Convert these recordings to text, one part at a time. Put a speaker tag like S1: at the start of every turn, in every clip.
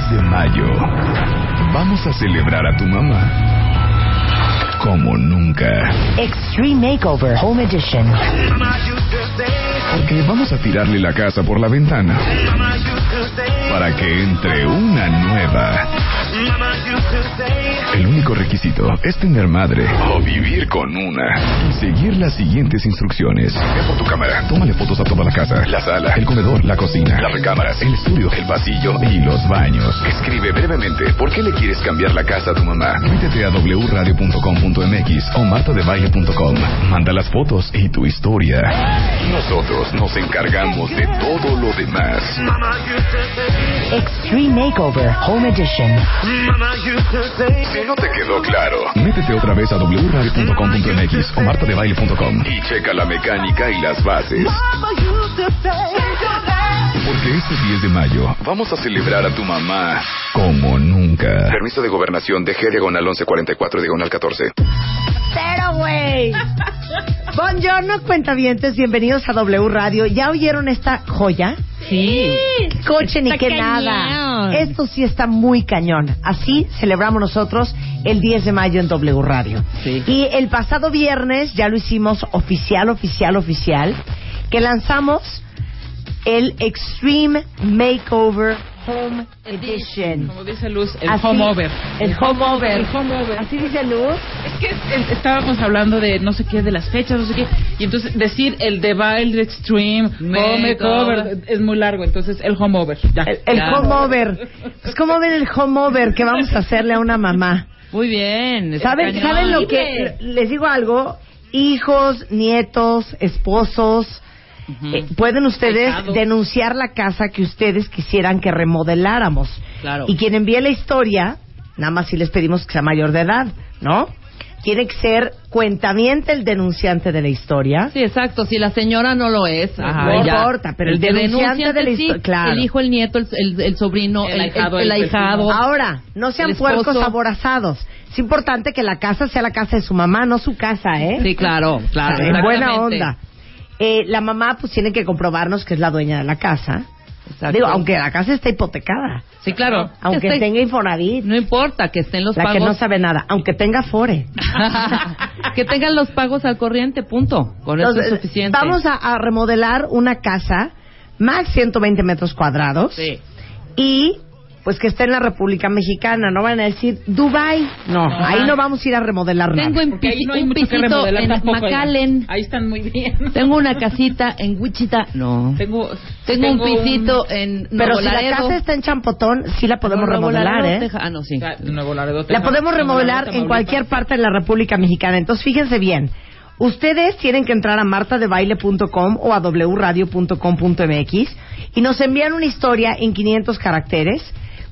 S1: 10 de mayo vamos a celebrar a tu mamá como nunca.
S2: Extreme Makeover Home Edition.
S1: Porque vamos a tirarle la casa por la ventana para que entre una nueva. El único requisito es tener madre o vivir con una y seguir las siguientes instrucciones. Ve por tu cámara, tómale fotos a toda la casa, la sala, el comedor, la cocina, las recámaras, el estudio, el pasillo y los baños. Escribe brevemente por qué le quieres cambiar la casa a tu mamá. Métete a wradio.com.mx o martadebaile.com. Manda las fotos y tu historia. Nosotros nos encargamos de todo lo demás.
S2: Extreme Makeover Home Edition.
S1: Si no te quedó claro, métete otra vez a wradio.com.mx o martadebaile.com y checa la mecánica y las bases. Porque este 10 de mayo vamos a celebrar a tu mamá como nunca. Permiso de gobernación de G diagonal 1144 diagonal 14.
S2: Pero, güey. Buongiorno, cuentavientes. Bienvenidos a W Radio. ¿Ya oyeron esta joya?
S3: Sí.
S2: Coche ni
S3: cañón.
S2: nada. Esto sí está muy cañón. Así celebramos nosotros el 10 de mayo en W Radio.
S3: Sí.
S2: Y el pasado viernes ya lo hicimos oficial, oficial, oficial, que lanzamos el Extreme Makeover Home Edition.
S3: Como dice Luz, el
S2: Así-
S3: home over.
S2: El home over.
S3: El home over.
S2: Así dice Luz.
S3: Es que eh, estábamos hablando de no sé qué, de las fechas, no sé qué. Y entonces decir el de Wild Extreme, home over, es muy largo. Entonces el home over. Ya.
S2: El, el
S3: Ya.
S2: home over. Pues, ¿cómo ven el home over que vamos a hacerle a una mamá?
S3: Muy bien.
S2: ¿Saben. ¿Saben lo que.? Les digo algo. Hijos, nietos, esposos. Eh, pueden ustedes denunciar la casa que ustedes quisieran que remodeláramos.
S3: Claro.
S2: Y quien envíe la historia, nada más si les pedimos que sea mayor de edad, ¿no? Tiene que ser cuentamiento el denunciante de la historia.
S4: Sí, exacto. Si la señora no lo es, ajá,
S2: no
S4: ya.
S2: importa, pero el denunciante de la
S4: sí,
S2: histo- claro.
S4: El hijo, el nieto, el, el- el sobrino,
S3: El ahijado,
S4: el
S3: el
S4: ahijado.
S2: Ahora, no sean puercos aborazados. Es importante que la casa sea la casa de su mamá, no su casa, ¿eh?
S4: Sí, claro, claro.
S2: O sea, en buena onda. Eh, la mamá pues tiene que comprobarnos que es la dueña de la casa.
S4: Exacto.
S2: Digo, aunque la casa esté hipotecada,
S4: Sí, claro.
S2: aunque
S4: Que esté-
S2: tenga Infonavit,
S4: No importa que estén los
S2: la
S4: pagos.
S2: que no sabe nada, aunque tenga Fore.
S4: que tengan los pagos al corriente, punto. Con eso
S2: Entonces,
S4: es suficiente.
S2: Vamos a, a remodelar una casa más 120 metros cuadrados
S4: Sí.
S2: y pues que esté en la República Mexicana. No van a decir Dubai. No,
S3: Ajá.
S2: ahí no vamos a ir a remodelar
S4: Tengo
S2: nada.
S4: en
S3: Porque ahí no hay
S4: un
S3: mucho que remodelar
S4: en
S3: tampoco. oigan.
S4: McAllen.
S3: Ahí están muy bien.
S4: Tengo una casita en Wichita. No.
S3: Tengo,
S4: Tengo, un pisito en
S2: Pero
S4: Nuevo
S2: si la
S4: Laredo.
S2: casa está en Champotón, sí la podemos
S4: Nuevo
S2: remodelar,
S4: Laredo,
S2: ¿eh?
S4: Texas. Ah, no, sí.
S3: Ah, Nuevo Laredo,
S2: La
S3: Texas.
S2: podemos remodelar
S3: Laredo,
S2: en cualquier parte de la República Mexicana. Entonces, fíjense bien. Ustedes tienen que entrar a martadebaile.com o a wradio.com.mx y nos envían una historia en 500 caracteres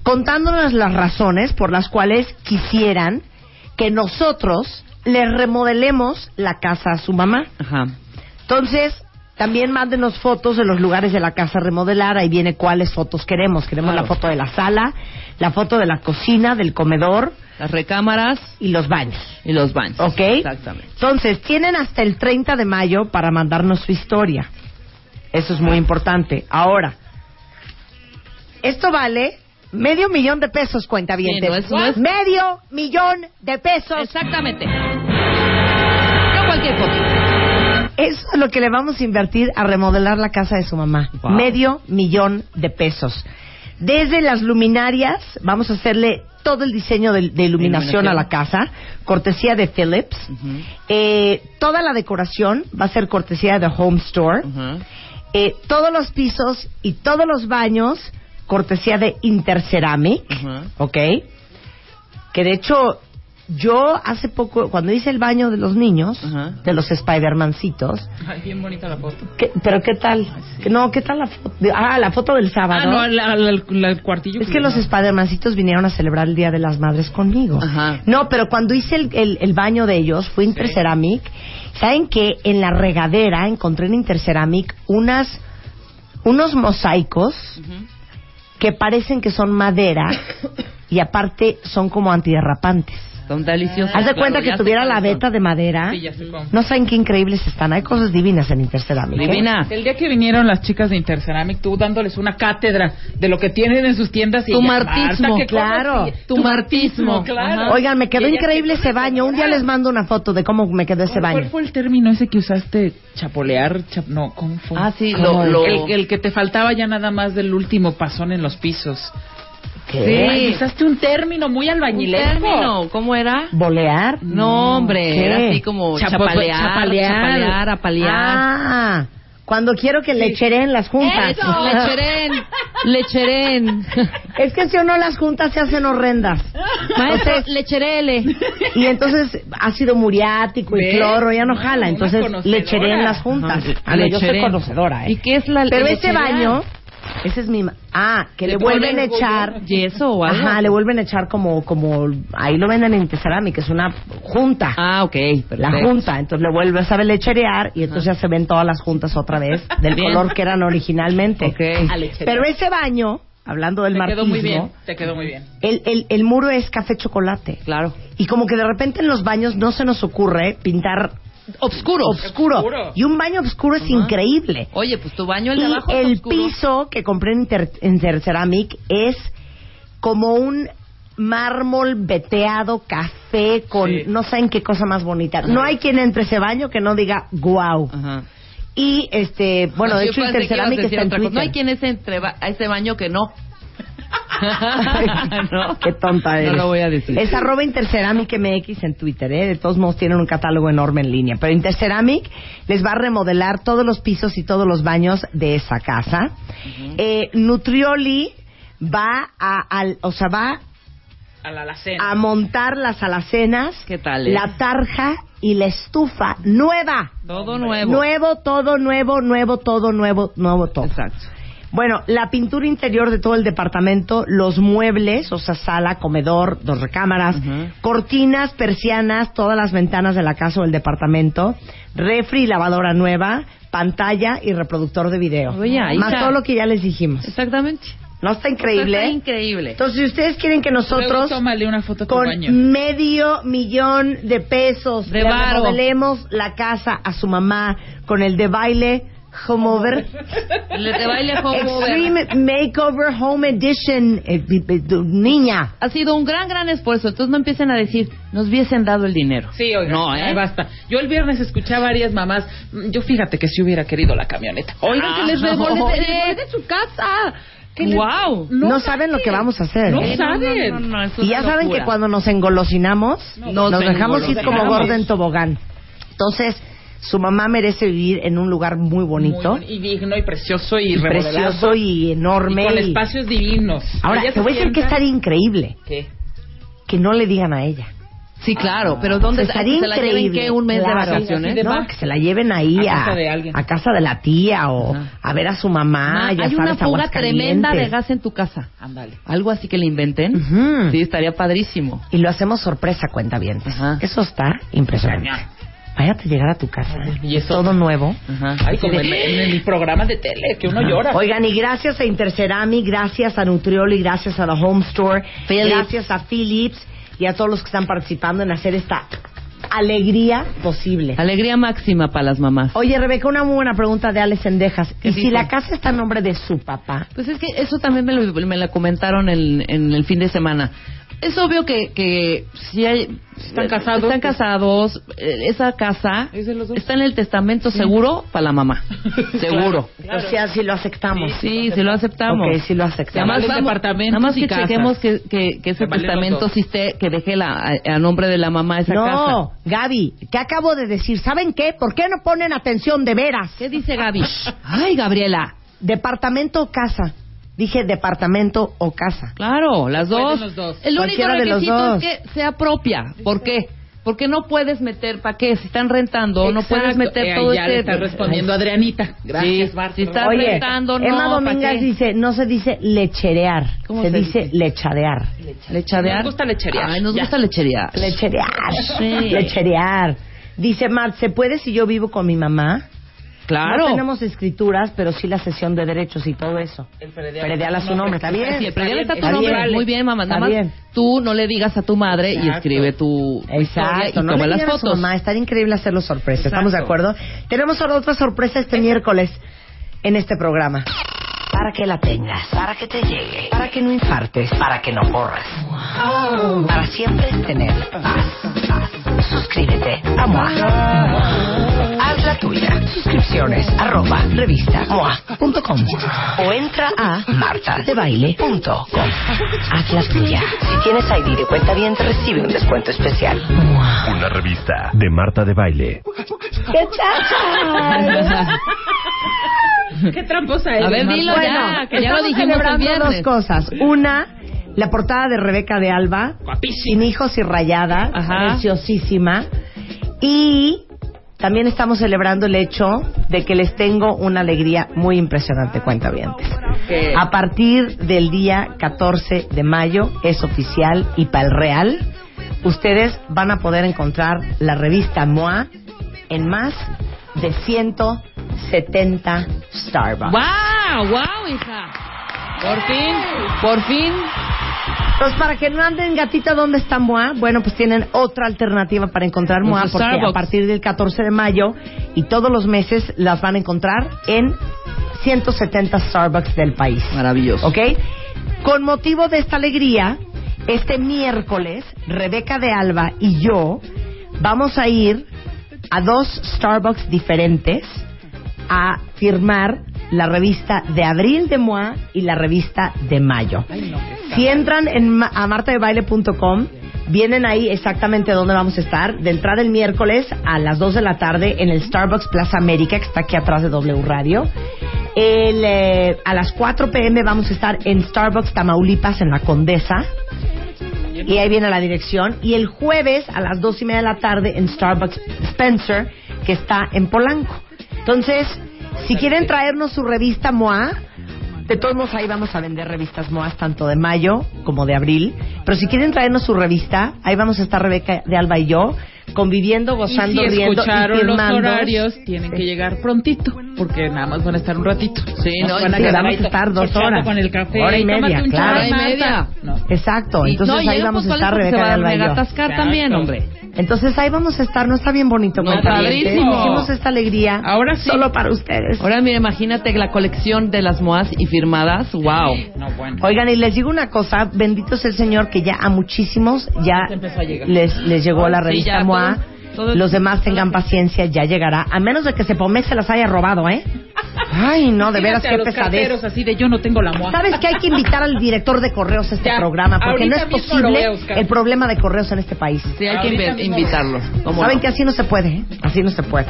S2: contándonos las razones por las cuales quisieran que nosotros les remodelemos la casa a su mamá.
S4: Ajá.
S2: Entonces, también mándenos fotos de los lugares de la casa a remodelar. Ahí viene cuáles fotos queremos. Queremos
S4: Claro.
S2: la foto de la sala, la foto de la cocina, del comedor
S4: Las recámaras
S2: y los baños.
S4: y los baños.
S2: ¿Ok?
S4: Exactamente.
S2: Entonces, tienen hasta el 30 de mayo para mandarnos su historia. Eso es muy importante. Ahora, esto vale medio millón de pesos, cuenta bien.
S4: Sí, no es-
S2: Medio millón de pesos.
S4: Exactamente. No cualquier cosa.
S2: Eso es lo que le vamos a invertir a remodelar la casa de su mamá.
S4: Wow.
S2: Medio millón de pesos. Desde las luminarias, vamos a hacerle todo el diseño de, de iluminación,
S3: Iluminación.
S2: a la casa, cortesía de Philips. Eh, toda la decoración va a ser cortesía de Home Store. Eh, todos los pisos y todos los baños, cortesía de Interceramic.
S4: Ajá.
S2: ¿Ok? Que de hecho, yo hace poco, cuando hice el baño de los niños, de los Spider-Mancitos,
S3: Ay, bien bonita la foto.
S2: ¿qué- pero ¿qué tal? No, ¿qué tal la foto? Ah, la foto del sábado.
S3: Ah, no, la- la- la- el cuartillo.
S2: Es que los Spider-Mancitos vinieron a celebrar el Día de las Madres conmigo. No, pero cuando hice el, el- el baño de ellos, fue Interceramic. ¿Saben que En la regadera encontré en Interceramic unas, unos mosaicos que parecen que son madera y aparte son como antiderrapantes.
S5: Son deliciosos.
S2: Haz de
S5: claro,
S2: cuenta que tuviera la beta de madera.
S3: Sí, ya sé cómo.
S2: No saben qué increíbles están. Hay cosas divinas en Interceramic. ¿eh?
S5: Divina.
S3: El día que vinieron las chicas de Interceramic, tú dándoles una cátedra de lo que tienen en sus tiendas y
S4: Tu
S3: ella,
S4: martismo,
S3: Marta, ¿qué
S2: claro.
S3: conocí?
S4: Tu martismo,
S3: claro.
S4: ajá.
S2: Oigan, me quedó increíble
S3: se
S2: ese baño. Un día les mando una foto de cómo me quedó ese
S3: ¿Cuál-
S2: baño.
S3: ¿Cuál fue el término ese que usaste? ¿Chapolear? Chap- no, ¿cómo fue?
S5: Ah, sí, lo, lo-
S3: El, el que te faltaba ya nada más del último pasón en los pisos.
S2: ¿Qué?
S3: Ay, usaste un término muy
S5: Un
S3: albañilesco.
S5: término, ¿cómo era?
S2: ¿Bolear?
S5: No, hombre,
S2: ¿Qué?
S5: era así como chapalear,
S3: chapalear.
S5: chapalear, apalear.
S2: Ah, cuando quiero que le en las juntas.
S4: Eso, lecheren, lecheren.
S2: Es que si o no las juntas se hacen horrendas.
S4: Maestro, lecherele.
S2: Y entonces ácido muriático y
S3: ¿Ves?
S2: cloro ya no jala. Entonces
S3: conocedora.
S2: le echeré en las juntas. Ah, no, yo soy conocedora,
S4: ¿Y
S2: ¿eh?
S4: qué es la
S2: Pero ese baño, ese es mi... Ah, que le,
S3: Le
S2: vuelven a echar...
S5: ¿Yeso o algo?
S2: Ajá, le vuelven a echar como... como Ahí lo venden en Tesarami, que es una junta.
S5: Ah, ok, perfecto.
S2: La junta, entonces le vuelves a lecherear y entonces ya se ven todas las juntas otra vez del
S5: Bien.
S2: color que eran originalmente.
S5: Ok.
S3: A lecherear.
S2: Pero ese baño, hablando del
S3: Te quedó muy bien. Te quedó muy bien.
S2: el, el, el muro es café chocolate.
S5: Claro.
S2: Y como que de repente en los baños no se nos ocurre pintar
S5: Obscuro.
S2: oscuro.
S3: Oscuro.
S2: Y un baño oscuro es increíble.
S5: Oye, pues tu baño el de
S2: Y
S5: abajo es
S2: el
S5: oscuro.
S2: piso que compré en, Ceramic es como un mármol veteado, café, con
S3: Sí.
S2: no saben qué cosa más bonita. No hay quien entre ese baño que no diga wow.
S5: Ajá.
S2: Y este, bueno, de hecho Interceramic está en. Twitter.
S5: No hay quien es entre ba- a ese baño que no. ¿No?
S2: Qué tonta eres.
S5: No lo voy a decir.
S2: Es arroba Interceramic MX en Twitter, ¿eh? De todos modos tienen un catálogo enorme en línea. Pero Interceramic les va a remodelar todos los pisos y todos los baños de esa casa. Eh, Nutrioli va a, al, o sea, va
S3: A la alacena.
S2: a montar las alacenas,
S5: ¿Qué tal, eh?
S2: la tarja y la estufa nueva.
S5: Todo nuevo.
S2: Nuevo, todo nuevo, nuevo, todo nuevo, nuevo, todo.
S5: Exacto.
S2: Bueno, la pintura interior de todo el departamento, los muebles, o sea, sala, comedor, dos recámaras, cortinas, persianas, todas las ventanas de la casa o el departamento, refri lavadora nueva, pantalla y reproductor de video.
S5: Oye,
S2: Más
S5: está.
S2: todo lo que ya les dijimos.
S5: Exactamente.
S2: ¿No está increíble?
S5: Está increíble.
S2: Entonces, si ustedes quieren que nosotros
S3: una foto
S2: con
S3: baño.
S2: medio millón de pesos
S5: De
S2: le remodelemos la casa a su mamá con el de baile home over
S5: El de baile.
S2: Extreme Makeover Home Edition eh, niña
S5: Ha sido un gran, gran esfuerzo. Entonces no empiecen a decir, nos hubiesen dado el dinero.
S3: Sí, oiga,
S5: No, ¿eh?
S3: basta. Yo el viernes escuché a varias mamás. mm, Yo fíjate que si hubiera querido la camioneta. Oigan, que les
S5: Ah,
S3: remodelé
S5: oye.
S3: de su casa. Les-
S5: ¡Wow!
S2: no, saben lo que vamos a hacer
S3: No
S2: ¿eh?
S3: saben.
S5: No, no, no,
S2: y ya saben que cuando nos engolosinamos
S5: Nos
S2: nos dejamos ir como gorda en tobogán entonces su mamá merece vivir en un lugar muy bonito
S3: Muy y digno y precioso y,
S2: y
S3: remodelado.
S2: precioso y enorme
S3: Y con
S2: y-
S3: espacios divinos.
S2: ahora
S3: Ella
S2: te voy a decir que estaría increíble
S3: ¿Qué?
S2: que no le digan a ella
S5: Sí, claro, pero ¿dónde
S2: estaría
S5: se la lleven
S2: increíble,
S5: qué? ¿Un mes
S2: claro.
S5: de vacaciones?
S3: De
S2: no, que se la lleven ahí
S3: A
S2: a,
S3: casa de alguien.
S2: a casa de la tía o
S5: Ajá.
S2: a ver a su mamá,
S5: Ma,
S2: ya
S5: hay una
S2: sabes,
S5: fuga tremenda de gas en tu casa.
S3: Ándale.
S5: Algo así que le inventen.
S2: Ujú.
S5: Sí, estaría padrísimo.
S2: Y lo hacemos sorpresa, cuenta bien. Eso está impresionante. Váyate a llegar a tu casa.
S3: Y eso-
S2: Todo nuevo.
S5: Ajá.
S3: Ay, como en, en el programa de tele, que uno llora.
S2: Oigan, y gracias a Intercerami, gracias a Nutrioli, gracias a The Home Store,
S5: Philips.
S2: gracias a Philips y a todos los que están participando en hacer esta alegría posible.
S5: Alegría máxima para las mamás.
S2: Oye, Rebeca, una muy buena pregunta de Alex Sendejas.
S5: ¿Qué
S2: ¿Y si la casa está a nombre de su papá?
S5: Pues es que eso también me lo, me la comentaron en, en el fin de semana. Es obvio que, que si hay...
S3: Están casados,
S5: Están
S3: pues.
S5: casados. eh, Esa casa
S3: Es
S5: está en el testamento seguro para la mamá. Seguro.
S3: Claro.
S2: O sea, si lo aceptamos.
S5: Sí, si lo aceptamos.
S2: Ok, sí lo
S5: Nada
S2: aceptamos.
S5: más,
S3: Valen
S5: vamos-
S3: departamentos
S5: nada más
S3: y
S5: que
S3: casas.
S5: chequemos que, que, que ese testamento sí esté, que deje la, a, a nombre de la mamá esa casa.
S2: No, Gaby, ¿qué acabo de decir? ¿Saben qué? ¿Por qué no ponen atención de veras?
S5: ¿Qué dice Gaby? Ay, Gabriela.
S2: Departamento o casa. Dije departamento o casa.
S5: Claro, las dos.
S3: los dos.
S5: El único
S2: Cualquiera de los
S5: requisito
S2: dos.
S5: es que sea propia. ¿Por qué? Porque no puedes meter, ¿para qué? Si están rentando, no puedes
S3: Exacto.
S5: meter
S3: Eh,
S5: todo
S3: ya le
S5: este...
S3: está respondiendo Adrianita. Gracias,
S5: Sí,
S3: Marta.
S5: si está
S2: Oye,
S5: rentando, no,
S2: Emma
S5: ¿pa'
S2: Domingas
S5: qué?
S2: dice, no se dice lecherear,
S5: ¿Cómo
S2: se,
S5: se
S2: dice,
S5: dice?
S2: lechadear.
S5: ¿Lechadear?
S3: Nos gusta lecherear.
S5: Ay, nos
S3: Ya.
S5: gusta lecherear.
S2: Lecherear.
S5: Sí.
S2: Lecherear. Dice Mart, ¿se puede si yo vivo con mi mamá?
S5: Claro.
S2: No tenemos escrituras, pero sí la sesión de derechos y todo eso.
S3: El predial.
S2: Predial a su nombre, está bien.
S5: Sí, el predial está tu
S2: Está
S5: nombre.
S2: bien.
S5: Muy bien, mamá. Nada
S2: Está
S5: más
S2: bien.
S5: tú no le digas a tu madre y
S3: Exacto.
S5: escribe tu
S2: Exacto,
S5: y
S2: no
S5: toma
S2: le
S5: las
S2: digan a su
S5: fotos.
S2: mamá, estaría increíble hacerlo sorpresa, ¿estamos de
S3: Exacto.
S2: acuerdo? Tenemos ahora otra sorpresa este miércoles en este programa. Para que la tengas, para que te llegue, para que no infartes, para que no corras. Para siempre tener paz. Suscríbete a MOA. Haz la tuya. Suscripciones arroba revista MOA.com o entra a martadebaile.com. Haz la tuya. Si tienes ID de cuenta bien, te recibe un descuento especial. MOA.
S6: Una revista de Marta de Baile.
S2: ¿Qué tal?
S3: Qué tramposa eres,
S5: A ver, dilo ya, que ya lo dijimos el
S2: celebrando dos cosas. Una, la portada de Rebeca de Alba,
S3: Guapísima.
S2: sin hijos y rayada,
S5: Ajá.
S2: preciosísima. Y también estamos celebrando el hecho de que les tengo una alegría muy impresionante, cuenta
S5: Que-
S2: A partir del día 14 de mayo es oficial y para el real, ustedes van a poder encontrar la revista MOA en más de 170 Starbucks.
S5: ¡Wow! ¡Wow, hija! Por fin, por fin.
S2: Entonces, para que no anden gatita, ¿dónde está MOA? Bueno, pues tienen otra alternativa para encontrar MOA, porque a partir del 14 de mayo y todos los meses las van a encontrar en 170 Starbucks del país.
S5: Maravilloso.
S2: ¿Ok? Con motivo de esta alegría, este miércoles, Rebeca de Alba y yo vamos a ir a dos Starbucks diferentes a firmar la revista de abril de MOA y la revista de mayo. Si entran en a martadebaile.com, vienen ahí exactamente dónde vamos a estar. De entrada el miércoles a las 2 de la tarde en el Starbucks Plaza América, que está aquí atrás de W Radio. El, eh, a las 4 pm vamos a estar en Starbucks Tamaulipas, en la Condesa. Y ahí viene la dirección. Y el jueves a las dos y media de la tarde en Starbucks Spencer, que está en Polanco. Entonces, si quieren traernos su revista MOA, de todos modos ahí vamos a vender revistas MOA tanto de mayo como de abril. Pero si quieren traernos su revista, ahí vamos a estar Rebeca de Alba y yo, conviviendo,
S3: Y
S2: gozando,
S3: si
S2: riendo y
S3: escucharon los
S2: firmando.
S3: horarios, tienen que llegar prontito, porque nada más van a estar un ratito.
S5: Sí, no,
S3: van
S2: sí,
S3: quedar
S2: vamos a estar dos horas.
S3: con el café.
S2: Hora y media,
S3: un
S2: claro.
S5: Hora y media.
S3: No.
S2: Exacto, entonces
S5: no,
S2: ahí vamos a
S5: pues,
S2: estar. Rebeca
S5: Se va a regatascar también, hombre.
S2: Entonces ahí vamos a estar, ¿no está bien bonito?
S5: No, padrísimo.
S2: Hicimos esta alegría
S3: Ahora sí.
S2: solo para ustedes.
S5: Ahora mira, imagínate la colección de las moas y firmadas. ¡Wow!
S3: No, bueno.
S2: Oigan, y les digo una cosa, bendito sea el Señor que ya a muchísimos ya
S3: a
S2: les, les llegó la
S5: Sí,
S2: revista
S5: ya,
S2: MOA.
S5: todo- todo-
S2: Los demás tengan paciencia, ya llegará. A menos de que Sepomex se las haya robado, ¿eh? Ay, no, de veras, qué
S3: los
S2: pesadez.
S3: así de yo no tengo la moa.
S2: ¿Sabes que hay que invitar al director de correos a este
S3: Ya,
S2: programa? Porque no es posible el problema de correos en este país.
S5: Sí, hay que
S3: Ahorita
S5: invitarlo. ¿Cómo
S2: Saben
S5: no?
S2: que así no se puede, ¿eh? Así no se puede.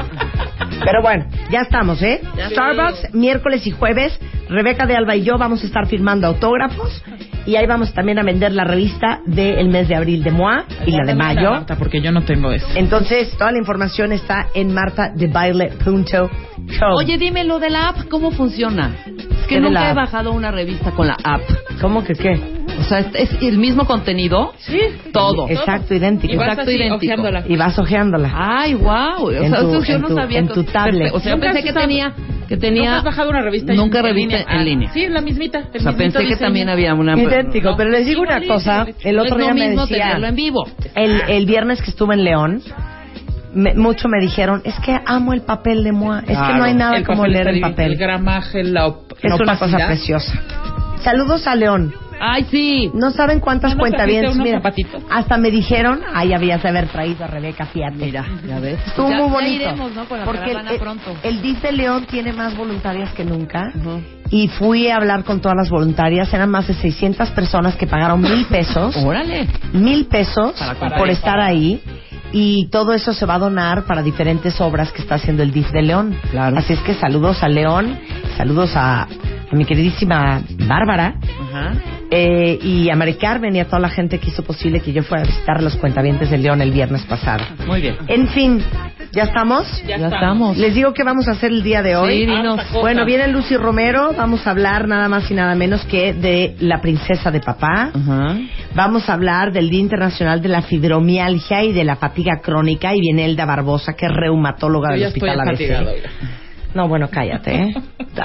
S2: Pero bueno, ya estamos, ¿eh? Starbucks, miércoles y jueves. Rebeca de Alba y yo vamos a estar firmando autógrafos. Y ahí vamos también a vender la revista del mes de abril de MOA y la de mayo.
S3: Marta, porque yo no tengo eso.
S2: Entonces, toda la información está en martadebaile.show.
S5: Oye, dime lo de la app, ¿cómo funciona? Es
S2: ¿Qué
S5: que
S2: de
S5: nunca he bajado una revista con la app.
S2: ¿cómo que qué?
S5: O sea, es, es el mismo contenido.
S3: Sí.
S5: Todo.
S2: Exacto, idéntico.
S3: Y vas
S5: Exacto,
S3: así,
S5: idéntico.
S3: ojeándola.
S2: Y vas ojeándola.
S5: Ay, wow. O
S2: En
S5: sea,
S2: tu-
S5: eso yo
S2: en
S5: no
S2: tu-
S5: sabía.
S2: en
S5: que-
S2: tu tablet.
S5: O sea,
S3: Nunca
S5: pensé que
S3: usado-
S5: tenía que
S3: ¿Nunca
S5: tenía
S3: has bajado una revista
S5: Nunca
S3: en,
S5: revista en
S3: Ah,
S5: línea.
S3: Sí, la mismita. el
S5: O sea, pensé que
S3: diseño.
S5: también había una
S2: Idéntico,
S3: No.
S2: pero les digo una cosa. El
S5: No
S2: otro
S5: es
S2: día me
S5: mismo
S2: decía...
S5: tenerlo en vivo.
S2: El, el viernes que estuve en León, me- mucho me dijeron, es que amo el papel de Moa, es que no hay nada como leer el papel.
S3: El gramaje, la, op-
S2: Es
S3: la
S2: una cosa
S3: opacidad.
S2: preciosa. Saludos a León.
S5: Ay, sí.
S2: No saben cuántas
S3: ¿No nos
S2: cuentavientes. Mira,
S3: zapatitos?
S2: hasta me dijeron, ay, habías de haber traído a Rebeca, fíjate.
S5: Mira, ya ves.
S2: Estuvo
S5: Ya-
S2: muy
S5: ya
S2: bonito.
S5: iremos, ¿no?
S2: Porque el, el- DIF de León tiene más voluntarias que nunca. Y fui a hablar con todas las voluntarias. Eran más de 600 personas que pagaron mil pesos.
S5: Órale.
S2: mil pesos
S5: Para
S2: por estar ahí y todo eso se va a donar para diferentes obras que está haciendo el DIF de León.
S5: Claro.
S2: Así es que saludos a León, saludos a, a mi queridísima Bárbara
S5: Ajá.
S2: eh, y a Mari Carmen y a toda la gente que hizo posible que yo fuera a visitar los cuentavientes de León el viernes pasado.
S5: Muy bien.
S2: En fin, ¿ya estamos?
S5: Ya, estamos.
S2: Les digo que vamos a hacer el día de hoy.
S5: Sí, dinos.
S2: Bueno, viene Lucy Romero, vamos a hablar nada más y nada menos que de la princesa de papá.
S5: Ajá.
S2: Vamos a hablar del Día Internacional de la Fibromialgia y de la fatiga crónica y viene Elda Barbosa, que es reumatóloga
S3: Yo
S2: del
S3: ya estoy
S2: Hospital ABC. No, bueno, cállate, ¿eh?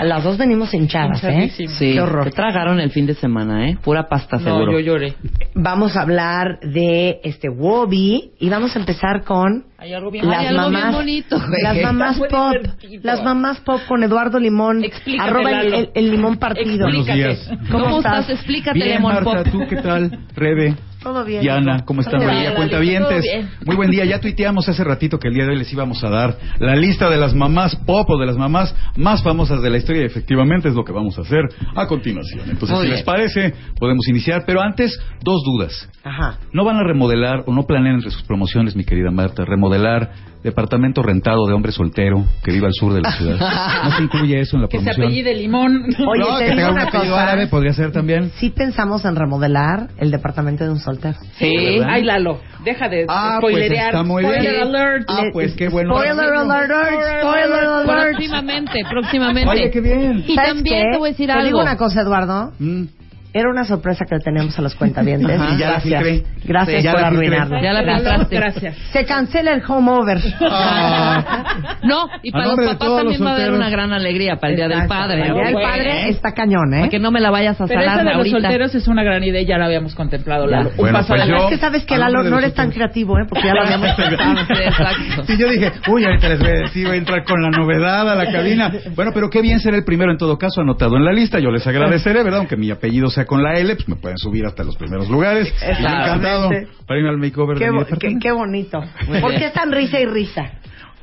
S2: Las dos venimos hinchadas, ¿eh?
S5: Sí,
S2: Qué horror.
S5: te tragaron el fin de semana, ¿eh? Pura pasta,
S3: No,
S5: seguro.
S3: yo lloré.
S2: Vamos a hablar de este Wobby y vamos a empezar con
S3: Hay algo bien
S2: las
S5: Ay, algo bien
S2: mamás,
S5: bonito, güey.
S2: las mamás pop,
S3: divertido.
S2: las mamás pop con Eduardo Limón,
S3: Explícate,
S2: arroba el, el- el limón partido.
S3: Explícate.
S7: Buenos días.
S2: ¿Cómo
S5: ¿Cómo,
S2: estás?
S5: estás? Explícate,
S7: Bien,
S5: Lemon
S7: Marta,
S5: Pop.
S7: ¿tú qué tal? Rebe,
S2: Todo bien.
S7: Diana, ¿cómo están? Buen
S2: bien.
S7: día, cuentavientes. Muy buen día. Ya tuiteamos hace ratito que el día de hoy les íbamos a dar la lista de las mamás pop o de las mamás más famosas de la historia. Y efectivamente es lo que vamos a hacer a continuación. Entonces,
S5: Muy
S7: si
S5: bien.
S7: les parece, podemos iniciar. Pero antes, dos dudas.
S2: Ajá.
S7: ¿No van a remodelar o no planean entre sus promociones, mi querida Marta, remodelar departamento rentado de hombre soltero que viva al sur de la ciudad? ¿No se incluye eso en la
S3: Que se
S7: promoción?
S3: apellide Limón.
S2: Oye,
S7: no,
S2: te
S7: que tenga un
S2: una
S7: apellido árabe podría ser también.
S2: Sí pensamos en remodelar el departamento de un soltero.
S5: Sí.
S7: ¿verdad?
S3: Ay, Lalo, deja de
S7: Ah, pues
S3: spoilerear.
S7: está muy bien.
S3: Spoiler alert.
S7: Ah, pues qué bueno.
S2: Spoiler alert, spoiler alert.
S4: Próximamente, próximamente.
S7: Oye, qué bien.
S4: Y
S2: ¿Sabes
S4: también
S2: qué?
S4: te voy a decir
S2: Te
S4: algo.
S2: digo una cosa, Eduardo.
S7: Mm.
S2: Era una sorpresa que le teníamos a los cuentavientes.
S7: Ajá. Y ya la
S2: Gracias. Gracias
S7: Sí, ya
S2: por
S7: la filtré.
S2: arruinarlo.
S4: Ya la.
S3: Gracias.
S2: Se cancela el home over.
S7: Ah.
S4: No, y para los papás también
S7: los
S4: va a haber una gran alegría para el Día del. Padre.
S2: El día del padre está cañón, ¿eh?
S5: Para que no me la vayas a salar
S3: de los
S5: ahorita.
S3: solteros es una gran idea, ya la habíamos contemplado. Lalo. Un
S7: Bueno,
S3: paso
S7: pues yo-
S2: Es que sabes que Lalo no eres tan creativo, ¿eh? Porque ya lo habíamos
S5: exacto.
S7: Sí, yo dije, uy, ahorita les voy a decir, voy a entrar con la novedad a la cabina. Bueno, pero qué bien ser el primero en todo caso, anotado en la lista. Yo les agradeceré, ¿verdad? Aunque mi apellido sea con la L, pues me pueden subir hasta los primeros lugares. Encantado para irme al makeover
S2: Qué,
S7: de
S2: qué, qué bonito. ¿Por qué tan risa y risa?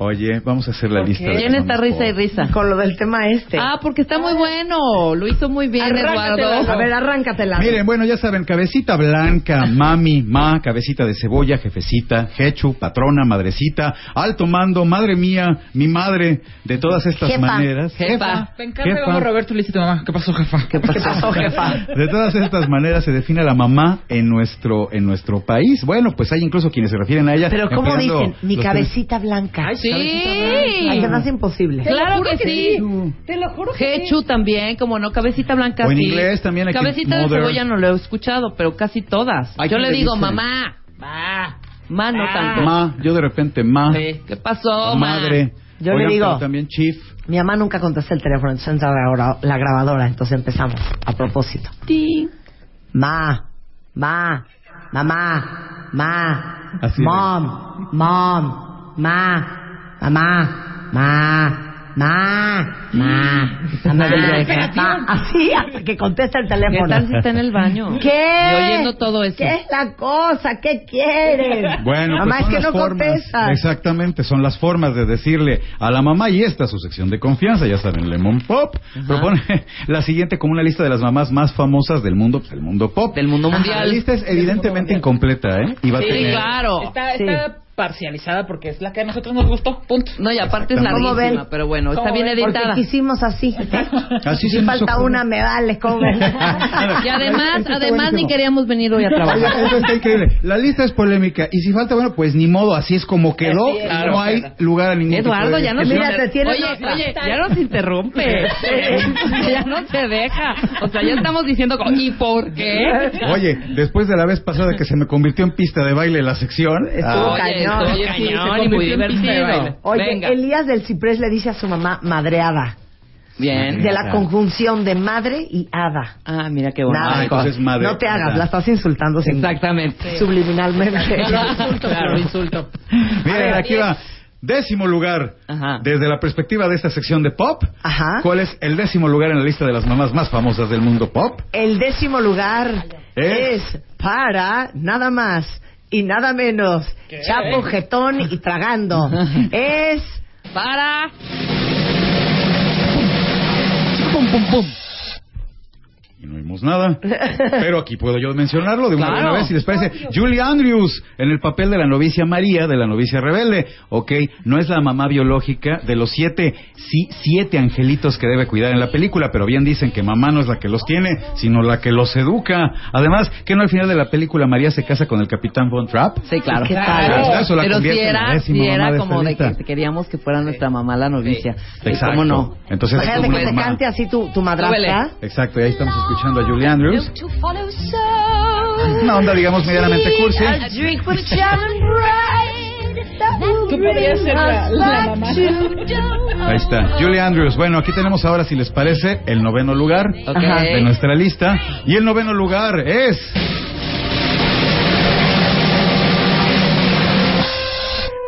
S7: Oye, vamos a hacer la lista. de
S5: ¿Quién está
S7: mamás
S5: risa y risa?
S2: Con lo del tema este.
S5: Ah, porque está muy bueno. Lo hizo muy bien,
S3: Arráncate,
S5: Eduardo.
S2: A ver, arráncate Lalo.
S7: Miren, bueno, ya saben, cabecita blanca, mami, ma, cabecita de cebolla, jefecita, jechu, patrona, madrecita, alto mando, madre mía, mi madre, de todas estas
S2: Jefa.
S7: maneras.
S5: Jefa.
S3: Me encanta cómo Roberto le dice a tu mamá. ¿Qué pasó, jefa?
S5: ¿Qué pasó?
S2: jefa?
S7: De todas estas maneras se define a la mamá en nuestro en nuestro país. Bueno, pues hay incluso quienes se refieren a ella.
S2: Pero ¿cómo dicen? Mi cabecita blanca.
S3: Ay,
S5: Sí.
S2: Me hace imposible.
S5: Claro que sí.
S3: Te lo juro que sí.
S5: Hechu también, como no, cabecita blanca
S7: O en
S5: sí.
S7: inglés también aquí,
S5: Cabecita de cebolla no lo he escuchado, pero casi todas.
S7: Hay
S5: Yo le
S7: le
S5: digo
S7: dice-
S5: mamá.
S3: Va.
S5: Ma no
S3: Ah.
S5: tanto.
S7: Ma, yo de repente ma,
S5: Sí. ¿Qué pasó, ma?
S7: madre.
S2: Yo le
S7: Oigan,
S2: digo-
S7: pero también chief.
S2: Mi mamá nunca contesta el teléfono, entonces entra la, gra- la grabadora, entonces empezamos. A propósito.
S5: Ti.
S2: Ma, ma, mamá, ma,
S7: Así
S2: mom, mom, ma, mamá, ma, ma, ma, mamá, ma, así hasta que contesta el
S5: ¿Qué
S2: teléfono.
S5: tal si está en el baño?
S2: ¿Qué?
S5: Y oyendo todo eso.
S2: ¿Qué es la cosa? ¿Qué quieres?
S7: Bueno,
S2: mamá,
S7: pues son
S2: es que
S7: las
S2: no
S7: formas.
S2: contestas.
S7: Exactamente, son las formas de decirle a la mamá y esta es su sección de confianza, ya saben, Lemon Pop propone la siguiente como una lista de las mamás más famosas del mundo, pues, el mundo pop.
S5: Del mundo
S7: La
S5: mundial.
S7: lista es evidentemente incompleta, ¿eh? Y va a
S5: Sí,
S7: tener
S5: claro.
S3: Está,
S2: Sí.
S3: Parcializada porque es la que a nosotros nos gustó. Punto.
S5: No, y aparte es larguísima, pero bueno, está
S3: ¿Cómo
S5: bien
S3: ven?
S2: Porque
S5: editada.
S2: quisimos así.
S7: Así
S2: si falta
S7: ocurre.
S2: una, me vale, ¿cómo ven?
S5: Y además,
S7: Está
S5: además ni queríamos venir hoy a trabajar.
S7: eso está increíble. La lista es polémica y si falta, bueno, pues ni modo, así es como quedó.
S3: Claro,
S7: no hay
S3: claro.
S7: lugar a ningún
S5: Eduardo, ya no
S2: Mira,
S5: se
S2: te tienes
S5: Oye,
S2: otra.
S5: oye, ya nos interrumpe. ya no se deja. O sea, ya estamos diciendo, como, ¿y por qué?
S7: Oye, después de la vez pasada que se me convirtió en pista de baile la sección,
S2: Estuvo
S7: ah,
S5: Oye,
S2: cañón.
S3: Oye, sí, se
S5: cañón y muy
S3: convirtió en pista de
S5: divertido.
S3: baile.
S2: Oye,
S5: Venga.
S2: Elías del Ciprés le dice a su mamá madreada,
S5: Bien.
S2: de la conjunción de madre y hada.
S5: Ah, mira qué bonito.
S2: Nada,
S7: Ah, entonces madre-
S2: no te hagas, la estás insultando sin-
S5: Exactamente.
S2: subliminalmente.
S3: Claro, insulto.
S7: miren, aquí va. Décimo lugar,
S5: Ajá.
S7: desde la perspectiva de esta sección de pop,
S2: Ajá.
S7: ¿cuál es el décimo lugar en la lista de las mamás más famosas del mundo pop?
S2: El décimo lugar es para nada más y nada menos Chapo, Jetón y Tragando. es
S5: Para. Pum, pum, pum.
S7: Y no decimos nada. Pero aquí puedo yo mencionarlo de una
S5: Claro.
S7: buena vez, si les parece. Julie Andrews, en el papel de la novicia María, de la novicia rebelde. Ok, no es la mamá biológica de los siete, sí, siete angelitos que debe cuidar en la película, pero bien dicen que mamá no es la que los tiene, sino la que los educa. Además, que no al final de la película María se casa con el capitán Von Trapp.
S5: Sí, claro.
S2: ¿Qué tal?
S7: Claro. Eso la
S5: Pero si
S7: convierte en la
S5: era, si
S7: mamá
S5: era
S7: de
S5: como de que queríamos que fuera nuestra mamá la novicia.
S7: Exacto.
S5: ¿Cómo no?
S7: Entonces,
S2: Imagínate que te cante así tu, tu madrastra.
S7: Exacto, y ahí estamos escuchando a Julie Andrews. Una onda, digamos, medianamente cursi.
S3: Tú podrías ser la, la mamá.
S7: Ahí está. Julie Andrews. Bueno, aquí tenemos ahora, si les parece, el noveno lugar
S5: Ok.
S7: de nuestra lista. Y el noveno lugar es...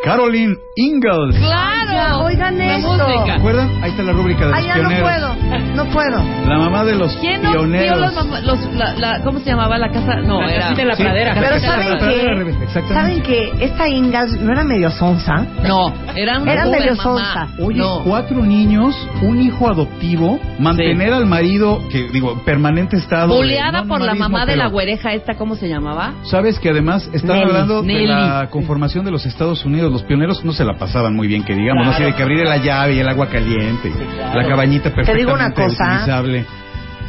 S7: Caroline Ingalls.
S5: ¡Claro!
S2: Oigan
S5: La
S2: esto.
S5: música.
S7: ¿Se acuerdan? Ahí está la rúbrica de los
S2: Ay, ya no
S7: pioneros.
S2: puedo, no puedo.
S7: La mamá de los
S5: ¿Quién no
S7: pioneros.
S5: los, mamá- los- la, la- ¿Cómo se llamaba la casa? No,
S3: La
S5: era...
S3: casita de la
S7: Sí,
S3: pradera.
S2: Pero ¿saben
S7: la pradera,
S2: qué?
S7: exactamente.
S2: ¿Saben que esta Ingalls no era medio sonsa?
S5: No, era una
S2: Era medio sonsa.
S7: Oye,
S5: no.
S7: cuatro niños, un hijo adoptivo, mantener al marido, que digo, permanente estado. de-
S5: Buleada
S7: no
S5: por la
S7: nomadismo,
S5: mamá de la güereja esta, ¿cómo se llamaba?
S7: Sabes que además están
S2: Nelly.
S7: hablando de
S5: Nelly.
S7: la conformación de los Estados Unidos. Los pioneros no se la pasaban muy bien, que digamos, no así de que abrir la llave y el agua caliente, la cabañita
S2: Te digo
S7: perfectamente
S2: una cosa.
S7: utilizable.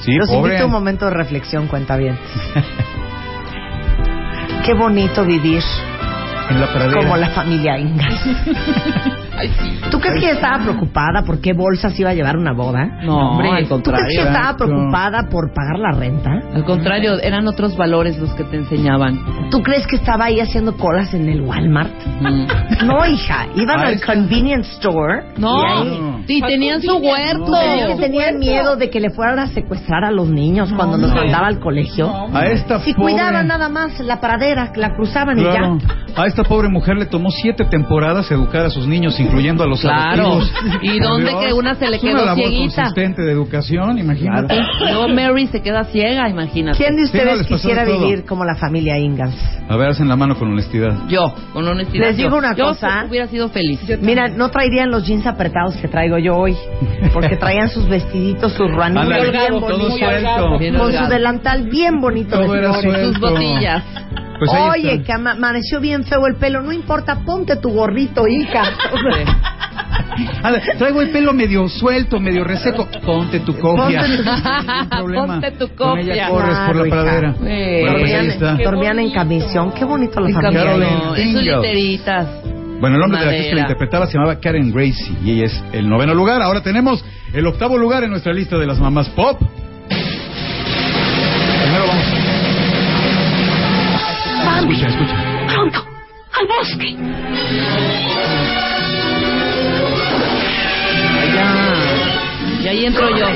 S7: Sí,
S2: Los
S7: pobre.
S2: invito a un momento de reflexión, cuenta bien. Qué bonito vivir
S7: en la pradera.
S2: como la familia Ingalls. ¿Tú crees que ella estaba preocupada por qué bolsas iba a llevar una boda?
S5: No,
S2: Hombre,
S5: al
S2: ¿Tú crees que
S5: contrario.
S2: estaba
S7: Exacto.
S2: preocupada por pagar la renta?
S5: Al contrario, eran otros valores los que te enseñaban.
S2: ¿Tú crees que estaba ahí haciendo colas en el Walmart?
S5: Mm.
S2: No, hija, iban
S7: Ah,
S2: al convenience store.
S5: No,
S2: y ahí-
S5: sí, tenían su huerto.
S2: ¿Tú crees que tenían miedo de que le fueran a secuestrar a los niños cuando los mandaba al colegio?
S7: A esta
S2: Si
S7: pobre...
S2: cuidaban nada más la pradera, la cruzaban
S7: Claro.
S2: y ya.
S7: A esta pobre mujer le tomó siete temporadas educar a sus niños, incluyendo a los
S5: Claro.
S7: adoptivos.
S5: ¿Y dónde
S7: Dios,
S5: que una se le
S7: es
S5: quedó
S7: una labor
S5: cieguita?
S7: consistente de educación, imagínate.
S5: Luego Mary se queda ciega, imagínate.
S2: ¿Quién de
S7: Sí, no,
S2: ustedes
S7: les pasó
S2: quisiera vivir como la familia Ingalls?
S7: A ver, hacen la mano con honestidad.
S5: Yo, con honestidad.
S2: Les digo
S5: yo-
S2: una
S5: yo
S2: cosa.
S5: hubiera sido feliz.
S2: Mira, no traerían los jeans apretados que traigo yo hoy, porque traían sus vestiditos, sus
S7: Ándale,
S2: bien bonitos, con su delantal bien bonito
S7: suelto.
S5: Sus botillas.
S7: Pues ahí
S2: Oye,
S7: está.
S2: que ama- amaneció bien feo el pelo, no importa, ponte tu gorrito, hija.
S7: Ándale, traigo el pelo medio suelto, medio reseco. Ponte tu copia.
S2: Ponte.
S5: Ponte tu
S7: Con ella
S5: copia.
S7: corres por la pradera. Bueno, pues ahí
S2: dormían,
S7: está.
S2: dormían en camisión, qué bonito la familia.
S5: no, en sus literitas.
S7: Bueno, el nombre de la actriz que la interpretaba se llamaba Karen Gracie y ella es el noveno lugar. Ahora tenemos el octavo lugar en nuestra lista de las mamás pop.
S5: Ahí entro yo.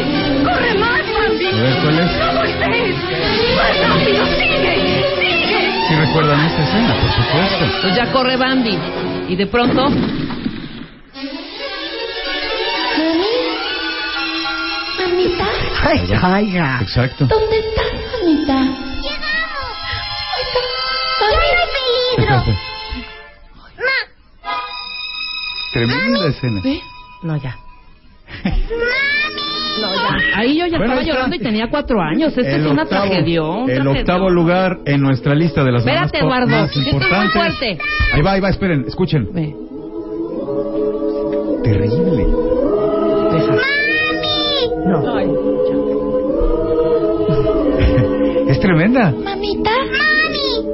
S8: Corre más, Bambi.
S7: A ver, ¿cuál es?
S8: No voltees. Más rápido, sigue, sigue.
S7: Si recuerdan esta escena, por supuesto.
S5: Pues ya corre Bambi. Y de pronto,
S8: Mamita,
S2: Ay, ya, hija.
S7: Exacto.
S8: ¿dónde estás, mamita? Llegamos. ¡Ya no hay peligro!
S7: Tremenda escena.
S5: ¿eh?
S2: No, ya.
S5: Ahí yo ya
S7: Bueno,
S5: estaba
S7: está.
S5: llorando y tenía cuatro años. Esta
S7: El
S5: es una
S7: octavo-
S5: tragedia. un
S7: El octavo lugar en nuestra lista de las
S5: Espérate, Eduardo,
S7: más
S5: esto es muy fuerte.
S7: Ahí va, ahí va, esperen, escuchen.
S5: Ve.
S7: Terrible.
S2: No.
S7: Es tremenda.
S8: Mamita. Mami.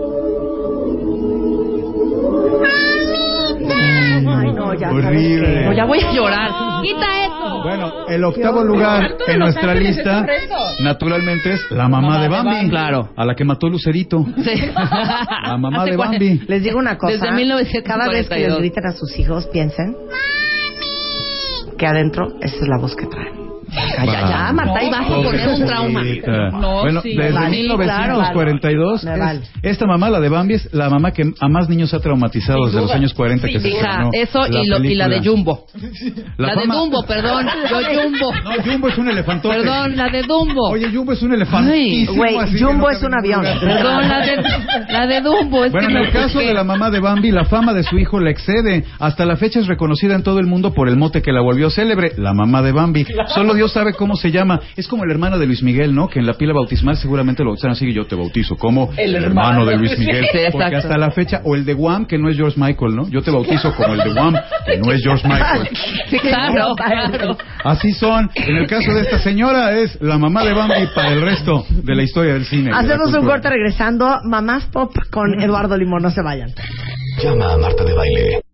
S2: Ay, no, ya. ¿sabes
S7: Horrible.
S5: No, ya voy a llorar. Quita.
S7: Bueno, el octavo lugar
S3: de
S7: en nuestra
S3: Ángeles,
S7: lista, naturalmente, es la mamá, de Bambi.
S5: Claro.
S7: A la que mató Lucerito.
S5: Sí.
S7: La mamá de Bambi.
S2: Les digo una cosa.
S5: Desde 1942.
S2: Cada vez que les gritan a sus hijos, piensen que adentro esa es la voz que traen. Ya, ya, ya, Marta, ahí vas a poner un trauma.
S3: No,
S7: bueno,
S3: sí.
S7: desde
S2: Vale,
S7: 1942,
S2: claro. Vale.
S7: es- esta mamá, la de Bambi, es la mamá que a más niños ha traumatizado desde los años 40 que se
S5: Hija, eso y, lo- y la de. Jumbo. La, de
S7: fama-
S5: Dumbo, perdón. Yo Jumbo.
S7: No, Jumbo es un elefantote.
S5: Perdón, la de Dumbo.
S7: Oye, Jumbo es un elefantísimo.
S2: Güey, Jumbo
S7: no
S2: es un avión.
S5: Perdón, la de, la de Dumbo. Es
S7: Bueno,
S5: que
S7: en el caso de la mamá de Bambi, la fama de su hijo le excede. Hasta la fecha es reconocida en todo el mundo por el mote que la volvió célebre, la mamá de Bambi. Solo dio Dios sabe cómo se llama. Es como el hermano de Luis Miguel, ¿no? Que en la pila bautismal seguramente lo bautizan así y yo te bautizo como el, hermano de Luis Miguel.
S5: Sí,
S7: porque hasta la fecha, o el de Wham, que no es George Michael, ¿no? Yo te bautizo como el de Wham, que no es George Michael.
S5: Sí, claro, claro.
S7: Así son. En el caso de esta señora es la mamá de Bambi para el resto de la historia del cine.
S2: Hacemos un corte regresando. Mamás Pop con Eduardo Limón. No se vayan.
S1: Llama a Marta de Baile.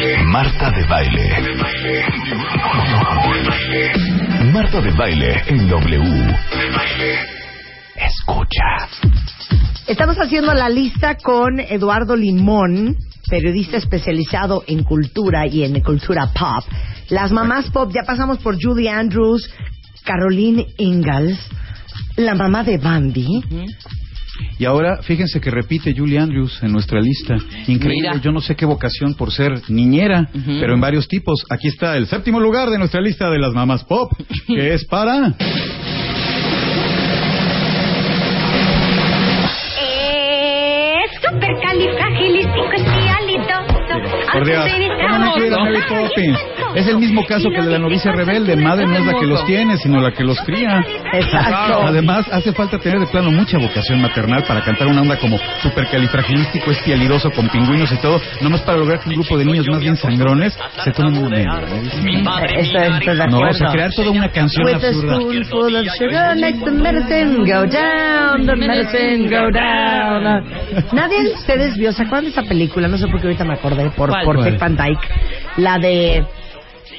S1: Marta de Baile. Marta de Baile en W. Escucha.
S2: Estamos haciendo la lista con Eduardo Limón, periodista especializado en cultura y en cultura pop. Las mamás pop, ya pasamos por Julie Andrews, Caroline Ingalls, la mamá de Bambi.
S7: Y ahora, fíjense que repite Julie Andrews en nuestra lista. Increíble,
S5: Mira.
S7: yo no sé qué vocación por ser niñera, pero en varios tipos. Aquí está el séptimo lugar de nuestra lista de las mamás pop, que es para... Por Dios, ¿cómo no Mary Poppins? Es el mismo caso que el de la novicia rebelde. Madre no es la que los tiene, sino la que los cría.
S2: Exacto.
S7: Además, hace falta tener de plano mucha vocación maternal para cantar una onda como supercalifragilístico espialidoso con pingüinos y todo, nomás para lograr que un grupo de niños más bien sangrones se tomen una media. No, o sea, crear toda una canción
S2: With a
S7: absurda.
S2: spoonful of sugar makes the medicine go down, the medicine go down. Nadie de ustedes vio, ¿se acuerdan de esa película? No sé por qué ahorita me acordé, por,
S5: ¿Cuál?
S2: por. Dick Van Dyke. La de...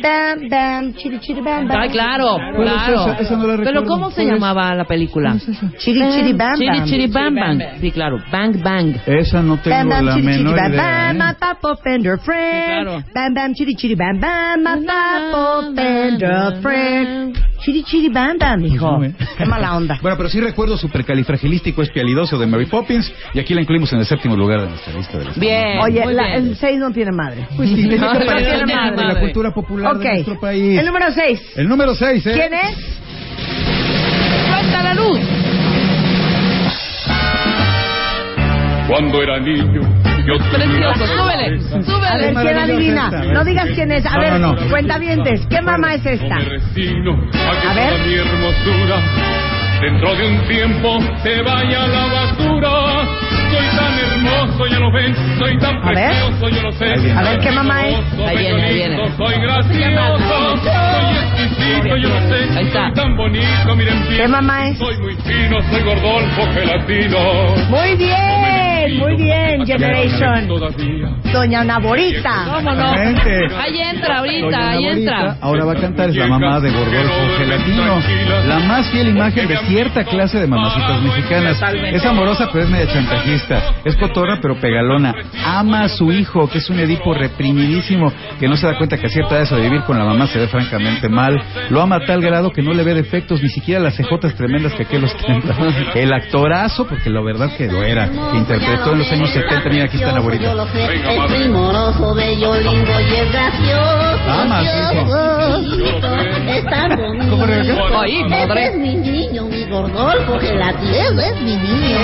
S2: Bam, bam, chiri, chiri, bam, bam.
S5: Ay, claro,
S7: ¿Cuál es
S5: claro.
S7: esa? Esa no la
S5: Pero. ¿cómo se
S7: ¿Cuál es?
S5: llamaba la película?
S2: Chiri, chiri, bam,
S5: Chiri,
S2: bam.
S5: chiri, bam, bang. Sí, claro. Bang, bang.
S7: Esa no tengo
S2: Bam, bam,
S7: la
S2: chiri, chiri,
S7: menor
S2: bam,
S7: idea.
S2: bam, my
S7: ¿eh?
S2: papo fender friend.
S5: claro.
S2: Bam, bam, chiri, chiri, bam, bam, my papo fender friend. Chiri, chiri.
S7: No, ¿eh?
S2: Qué mala onda.
S7: Bueno, pero sí recuerdo supercalifragilístico espialidoso de Mary Poppins y aquí la incluimos en el séptimo lugar de nuestra lista de las
S5: Bien.
S2: Oye, la-
S5: bien.
S2: el 6 no tiene madre.
S7: Pues sí,
S5: No, no tiene
S7: madre de la cultura popular de nuestro país.
S2: El número 6.
S7: El número 6, ¿eh?
S2: ¿Quién es?
S5: ¡Suelta la luz!
S9: Cuando era niño,
S5: Precioso, súbele,
S2: A ver,
S5: súbele.
S2: ¿quién adivina? No digas quién es. A ver,
S7: no, no.
S2: cuentavientes, ¿qué mamá es esta?
S9: a
S2: ver.
S9: toda mi hermosura dentro de un tiempo se vaya a la basura. Soy tan hermoso, ya lo ven, soy tan
S2: A ver.
S9: precioso, yo lo sé.
S7: Ahí viene.
S2: A ver, ¿qué mamá es?
S9: Hermoso,
S5: Ahí viene, ahí viene.
S9: Soy gracioso, soy exquisito, yo lo sé.
S5: Ahí está.
S9: Soy tan bonito, miren bien.
S2: ¿Qué mamá es?
S9: Soy muy fino, soy gordolfo, gelatino.
S2: Muy bien, muy bien, Generation. Doña Naborita.
S5: ¿Cómo no? Ahí entra ahorita, ahí entra.
S7: Ahora va a cantar es la mamá de Gordolfo Gelatino. La más fiel imagen de cierta clase de mamacitas mexicanas. Es amorosa, pero es media chantajista. Es cotorra, pero pegalona. Ama a su hijo, que es un Edipo reprimidísimo, que no se da cuenta que a cierta edad de vivir con la mamá se ve francamente mal. Lo ama a tal grado que no le ve defectos, ni siquiera las cejotas tremendas que aquel ostenta. El actorazo, porque la verdad que lo era, que interpretó en los años 70. Mira, aquí está Naborita.
S10: Yo lo sé,
S9: Venga,
S10: es primoroso, bello, lindo y es gracioso.
S7: Ama,
S10: Gracioso, es tan bonito.
S7: ¿Cómo regresó?
S10: Ese
S5: madre.
S10: es mi niño, mi gordolfo gelatino. Ese es mi niño,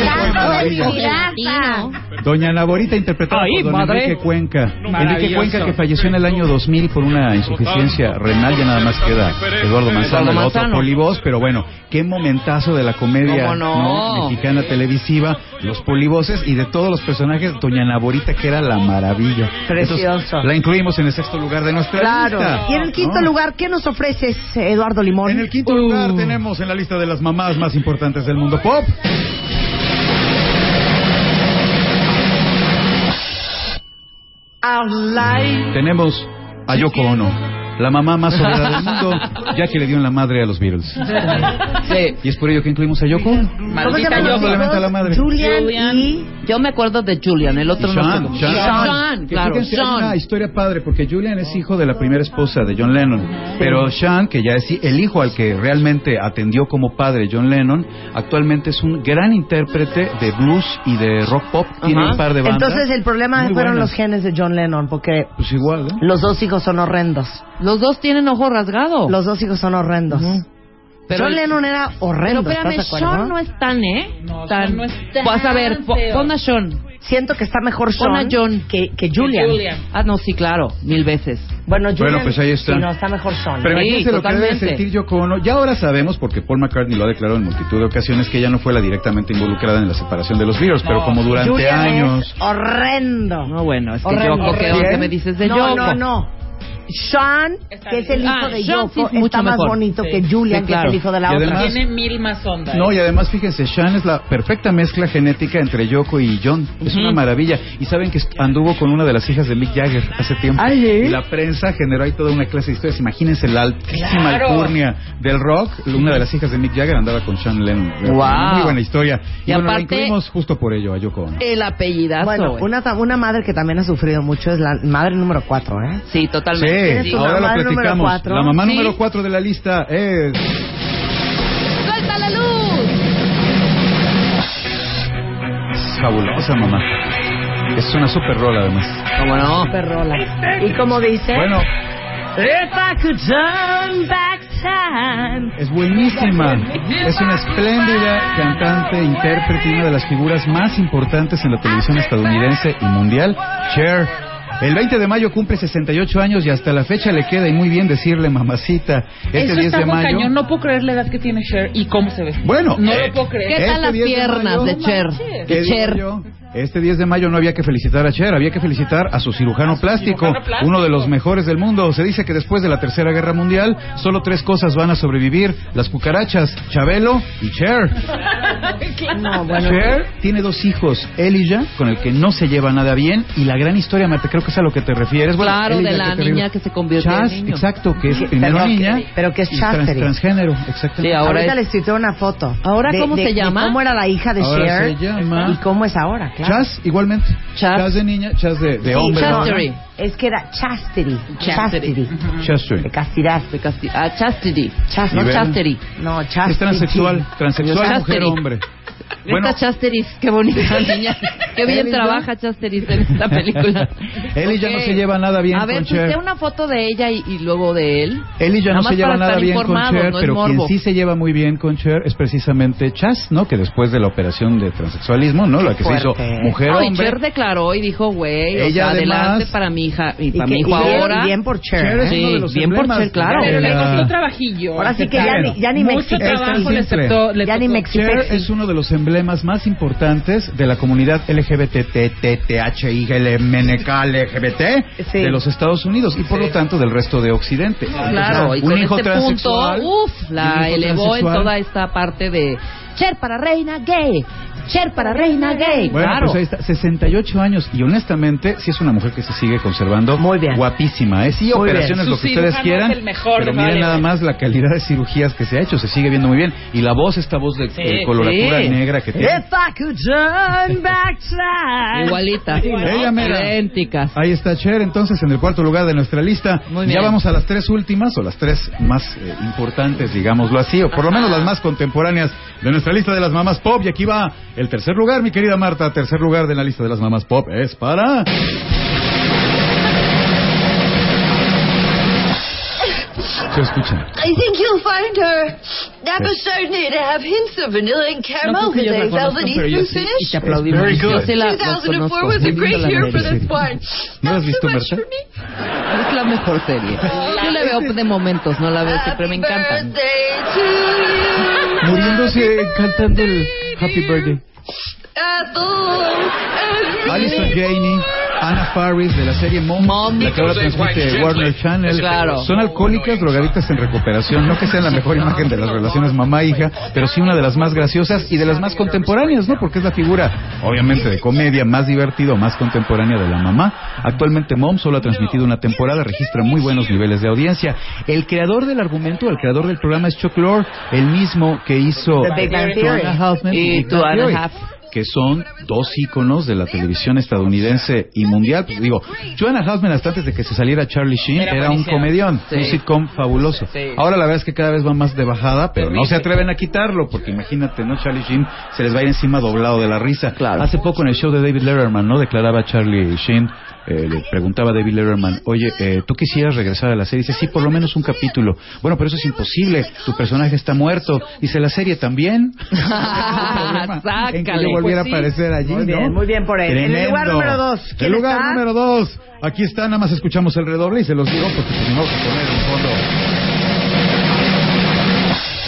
S10: gelatino.
S7: Doña Naborita interpretada
S5: Ay,
S7: por don
S5: madre.
S7: Enrique Cuenca. Enrique. Cuenca que falleció en el año 2000 por una insuficiencia renal, ya nada más queda Eduardo Manzano,
S5: Eduardo
S7: el otro polivoz, pero bueno, qué momentazo de la comedia
S5: ¿Cómo no?
S7: mexicana televisiva, los polivoces y de todos los personajes, Doña Naborita que era la maravilla.
S2: Precioso.
S7: Entonces, la incluimos en el sexto lugar de nuestra
S2: Claro.
S7: lista.
S2: Y en el quinto
S7: ¿no?
S2: lugar, ¿qué nos ofreces, Eduardo Limón?
S7: En el quinto lugar tenemos en la lista de las mamás más importantes del mundo pop. Tenemos a Yoko Ono. La mamá más odiada del mundo, ya que le dio en la madre a los Beatles.
S5: Sí.
S7: Y es por ello que incluimos a Yoko. Ono.
S2: ¿Cómo se llaman los
S7: Probablemente a la madre.
S2: Julian, y...
S5: Yo me acuerdo de Julian, el otro no sé
S7: Sean,
S5: cómo.
S7: Sean.
S5: Sean,
S7: Que
S5: claro,
S7: fíjense, hay una
S5: Sean.
S7: historia padre porque Julian es hijo de la primera esposa de John Lennon, pero Sean, que ya es el hijo al que realmente atendió como padre John Lennon, actualmente es un gran intérprete de blues y de rock pop. Tiene
S5: Ajá.
S7: un par de bandas.
S2: Entonces el problema
S7: muy
S2: fueron
S7: buenas.
S2: los genes de John Lennon, porque
S7: Pues igual, ¿eh?
S2: los dos hijos son horrendos.
S5: Los dos tienen ojo rasgado.
S2: Los dos hijos son horrendos.
S5: Pero
S2: John
S5: el-
S2: Lennon era
S5: Pero
S2: horrendo,
S5: espérame,
S2: ¿estás de acuerdo?
S5: Sean no es tan, ¿eh?
S3: No,
S5: tan,
S3: Sean no es tan
S5: Vas a ver, po- pon a Sean.
S2: Siento que está mejor
S5: Pon a
S2: Sean
S5: John.
S2: que, que Julian.
S3: Julian.
S5: Ah, no, sí, claro, mil veces.
S2: Bueno, Julian,
S7: Bueno, pues ahí está.
S2: Sí, no, está mejor Sean.
S7: Pero
S5: Sí,
S7: lo que debe sentir Yoko Ono. Ya ahora sabemos, porque Paul McCartney lo ha declarado en multitud de ocasiones, que ella no fue la directamente involucrada en la separación de los Beatles, pero como durante
S2: Julian
S7: años...
S2: es horrendo.
S5: No, bueno, es que
S2: Horrendo.
S5: Yoko, ¿qué me dices de
S2: no,
S5: Yoko?
S2: no, no. Sean, que es el hijo
S5: Ah,
S2: de
S5: Sean sí
S2: Yoko,
S5: es
S2: está más
S5: mejor.
S2: bonito
S3: Sí.
S2: que Julian,
S5: Sí,
S2: que es el hijo de la
S7: Y
S2: otra.
S7: además-
S3: Tiene mil más ondas.
S7: No, y además fíjense, Sean es la perfecta mezcla genética entre Yoko y John. Es una maravilla. Y saben que anduvo con una de las hijas de Mick Jagger hace tiempo.
S2: ¿Ah, sí?
S7: Y la prensa generó ahí toda una clase de historias. Imagínense la altísima
S3: Claro.
S7: alcurnia del rock. Una de las hijas de Mick Jagger andaba con Sean Lennon.
S5: Wow.
S7: Muy buena historia. Y,
S5: Y
S7: bueno, la
S5: aparte-
S7: incluimos justo por ello a Yoko Ono.
S5: El apellidazo,
S2: Bueno, una, una madre que también ha sufrido mucho es la madre número 4, ¿eh?
S5: Sí,
S7: Sí,
S5: totalmente.
S2: ¿Tienes tu
S7: ahora lo
S2: mamá número
S7: platicamos.
S2: cuatro?
S7: La mamá
S5: Sí.
S7: número 4 de la lista es...
S5: ¡Suelta la luz!
S7: Es fabulosa, mamá. Es una super rola, además.
S5: ¿Cómo no?
S2: Perrola. ¿Y cómo dice?
S7: Bueno,
S2: If I could turn back time.
S7: Es buenísima. Es una espléndida cantante, intérprete y una de las figuras más importantes en la televisión estadounidense y mundial, Cher. El 20 de mayo cumple 68 años y hasta la fecha le queda y muy bien decirle mamacita. Este
S3: Eso
S7: 10
S3: está
S7: de
S3: muy
S7: mayo.
S3: cañón. No puedo creer la edad que tiene Cher y cómo se ve.
S7: Bueno,
S3: no
S7: eh,
S3: lo puedo creer.
S5: ¿Qué tal
S7: Este
S5: las
S7: 10 de
S5: piernas
S7: mayo-
S5: de Cher?
S7: ¿Qué
S5: De
S7: digo
S5: Cher.
S7: Este 10 de mayo no había que felicitar a Cher, había que felicitar a su cirujano plástico,
S3: cirujano plástico.
S7: uno de los mejores del mundo. Se dice que después de la Tercera Guerra Mundial, solo tres cosas van a sobrevivir: las cucarachas, Chabelo y Cher.
S2: No, bueno.
S7: Cher tiene dos hijos, Elijah, con el que no se lleva nada bien, y la gran historia, Marta, creo que es a lo que te refieres. Bueno,
S5: Claro,
S7: Elijah,
S5: de la
S7: que
S5: niña que se convirtió
S7: Chas,
S5: en niño.
S7: exacto, que es primero niña.
S2: pero que es
S7: y trans- transgénero, exactamente.
S5: Sí, ahora
S2: Ahorita
S5: es-
S2: les tuiteo una foto.
S5: ¿Ahora
S2: de-
S5: cómo
S2: de-
S5: se
S2: de
S5: llama?
S2: ¿Cómo era la hija de
S7: Ahora
S2: Cher?
S7: se llama-
S2: ¿Y cómo es ahora? Claro.
S7: Chas, igualmente.
S5: Chas.
S7: de niña, Chas de, de
S2: Sí,
S7: hombre.
S2: no,
S5: Chastity.
S2: no, Es que era chastity.
S5: Chastity.
S2: Chastity.
S7: Chastity.
S2: De castidad.
S5: De casti- ah, chastity.
S2: Chastity.
S5: No chastity.
S2: No, chastity.
S7: Es transexual, transexual,
S5: Chastity.
S7: mujer, hombre. Bueno,
S5: Esta Chasteris, qué bonita niña. Qué bien trabaja Chasteris en esta película.
S7: Él ya no se lleva nada bien
S5: A ver,
S7: con
S5: pues
S7: Cher.
S5: dé una foto de ella y, y luego de él.
S7: Eli ya
S5: Nada
S7: no se lleva nada bien con Cher,
S5: no
S7: pero quien
S5: morbo.
S7: sí se lleva muy bien con Cher es precisamente Chas, ¿no? Que después de la operación de transexualismo, ¿no? La que se hizo mujer
S5: No, y
S7: hombre.
S5: Cher declaró y dijo, güey, o sea,
S7: además-
S5: adelante para mi hija y,
S2: Y
S5: para
S2: que-
S5: mi hijo
S2: y bien-
S5: ahora.
S2: Bien por Cher.
S7: Cher es
S2: ¿eh?
S5: Sí,
S7: uno de los
S5: bien por Cher, claro.
S3: Pero le costó trabajillo.
S2: Ahora sí que ya ni, ya ni
S3: Mucho
S2: Mexi-
S3: trabajo
S7: simple.
S3: le aceptó. Le
S2: Ya ni. Mexi-
S7: Cher es uno de los emblemas más importantes de la comunidad LGBTTTHIGLMNK LGBT
S2: Sí.
S7: de los Estados Unidos y por lo tanto del resto de Occidente.
S5: Claro, y
S7: un
S5: con
S7: hijo
S5: este punto,
S7: un
S5: la elevó en toda esta parte de Cher para reina gay, Cher para reina gay.
S7: Bueno,
S5: claro.
S7: pues ahí está, 68 años y honestamente sí es una mujer que se sigue conservando
S2: Muy bien.
S7: guapísima, ¿eh? Sí,
S2: Muy
S7: operaciones,
S3: bien.
S7: lo
S3: Su
S7: que ustedes quieran,
S3: es el mejor
S7: pero miren
S3: Vale,
S7: nada más la calidad de cirugías que se ha hecho, se sigue viendo muy bien y la voz, esta voz de,
S3: Sí,
S7: de coloratura
S5: sí.
S7: negra que tiene.
S2: If I could turn back time.
S5: Igualita.
S7: Ella.
S5: Idénticas.
S7: Ahí está Cher, entonces en el cuarto lugar de nuestra lista.
S5: Muy
S7: Ya
S5: bien.
S7: vamos a las tres últimas o las tres más eh, importantes, digámoslo así, o por lo menos las más contemporáneas de nuestra lista de las mamás pop. Y aquí va el tercer lugar, mi querida Marta. Tercer lugar de la lista de las mamás pop es para. Se.
S8: I think you'll find her Chardonnay to have hints of vanilla and caramel with a velvety finish.
S7: Very good.
S5: Yo sí la, las
S8: 2004
S5: conozco.
S8: was a great year for this wine.
S7: ¿No has visto,
S8: me.
S5: Es la mejor serie. Yo la veo de momentos, no la veo siempre, me
S8: Happy
S5: encantan.
S8: birthday to you.
S7: Muriéndose cantando el Happy Birthday.
S8: Ethel.
S7: Alison Janey. Anna Faris de la serie Mom, la que ahora transmite Warner Channel.
S5: Claro.
S7: Son alcohólicas, drogaditas en recuperación. No que sean la mejor imagen de las relaciones mamá-hija, pero sí una de las más graciosas y de las más contemporáneas, ¿no? Porque es la figura, obviamente, de comedia más divertida o más contemporánea de la mamá. Actualmente Mom solo ha transmitido una temporada, registra muy buenos niveles de audiencia. El creador del argumento, el creador del programa es Chuck Lorre, el mismo que hizo
S2: The Big Bang Theory.
S5: Y
S7: Big
S5: Two and a Half.
S7: Que son dos íconos de la televisión estadounidense y mundial. Pues digo, Joanna Halfman hasta antes de que se saliera Charlie Sheen
S3: Era
S7: era, un comedión,
S5: Sí.
S7: un sitcom fabuloso.
S3: Sí.
S7: Ahora la verdad es que cada vez va más de bajada, pero no se atreven a quitarlo, porque imagínate, ¿no? Charlie Sheen se les va a ir encima doblado de la risa.
S5: Claro.
S7: Hace poco en el show de David Letterman, ¿no? Declaraba Charlie Sheen, eh, le preguntaba a David Letterman, oye, eh, ¿tú quisieras regresar a la serie? Dice, sí, por lo menos un capítulo. Bueno, pero eso es imposible, tu personaje está muerto. Dice, ¿la serie también? yo volviera
S5: Pues sí.
S7: a aparecer allí,
S2: Muy bien,
S7: ¿no?
S2: muy bien por él. En el
S7: Tremendo.
S2: lugar número dos, ¿quién
S7: El lugar
S2: está?
S7: número dos. Aquí está, nada más escuchamos el redoble y se los digo porque vamos a poner en fondo.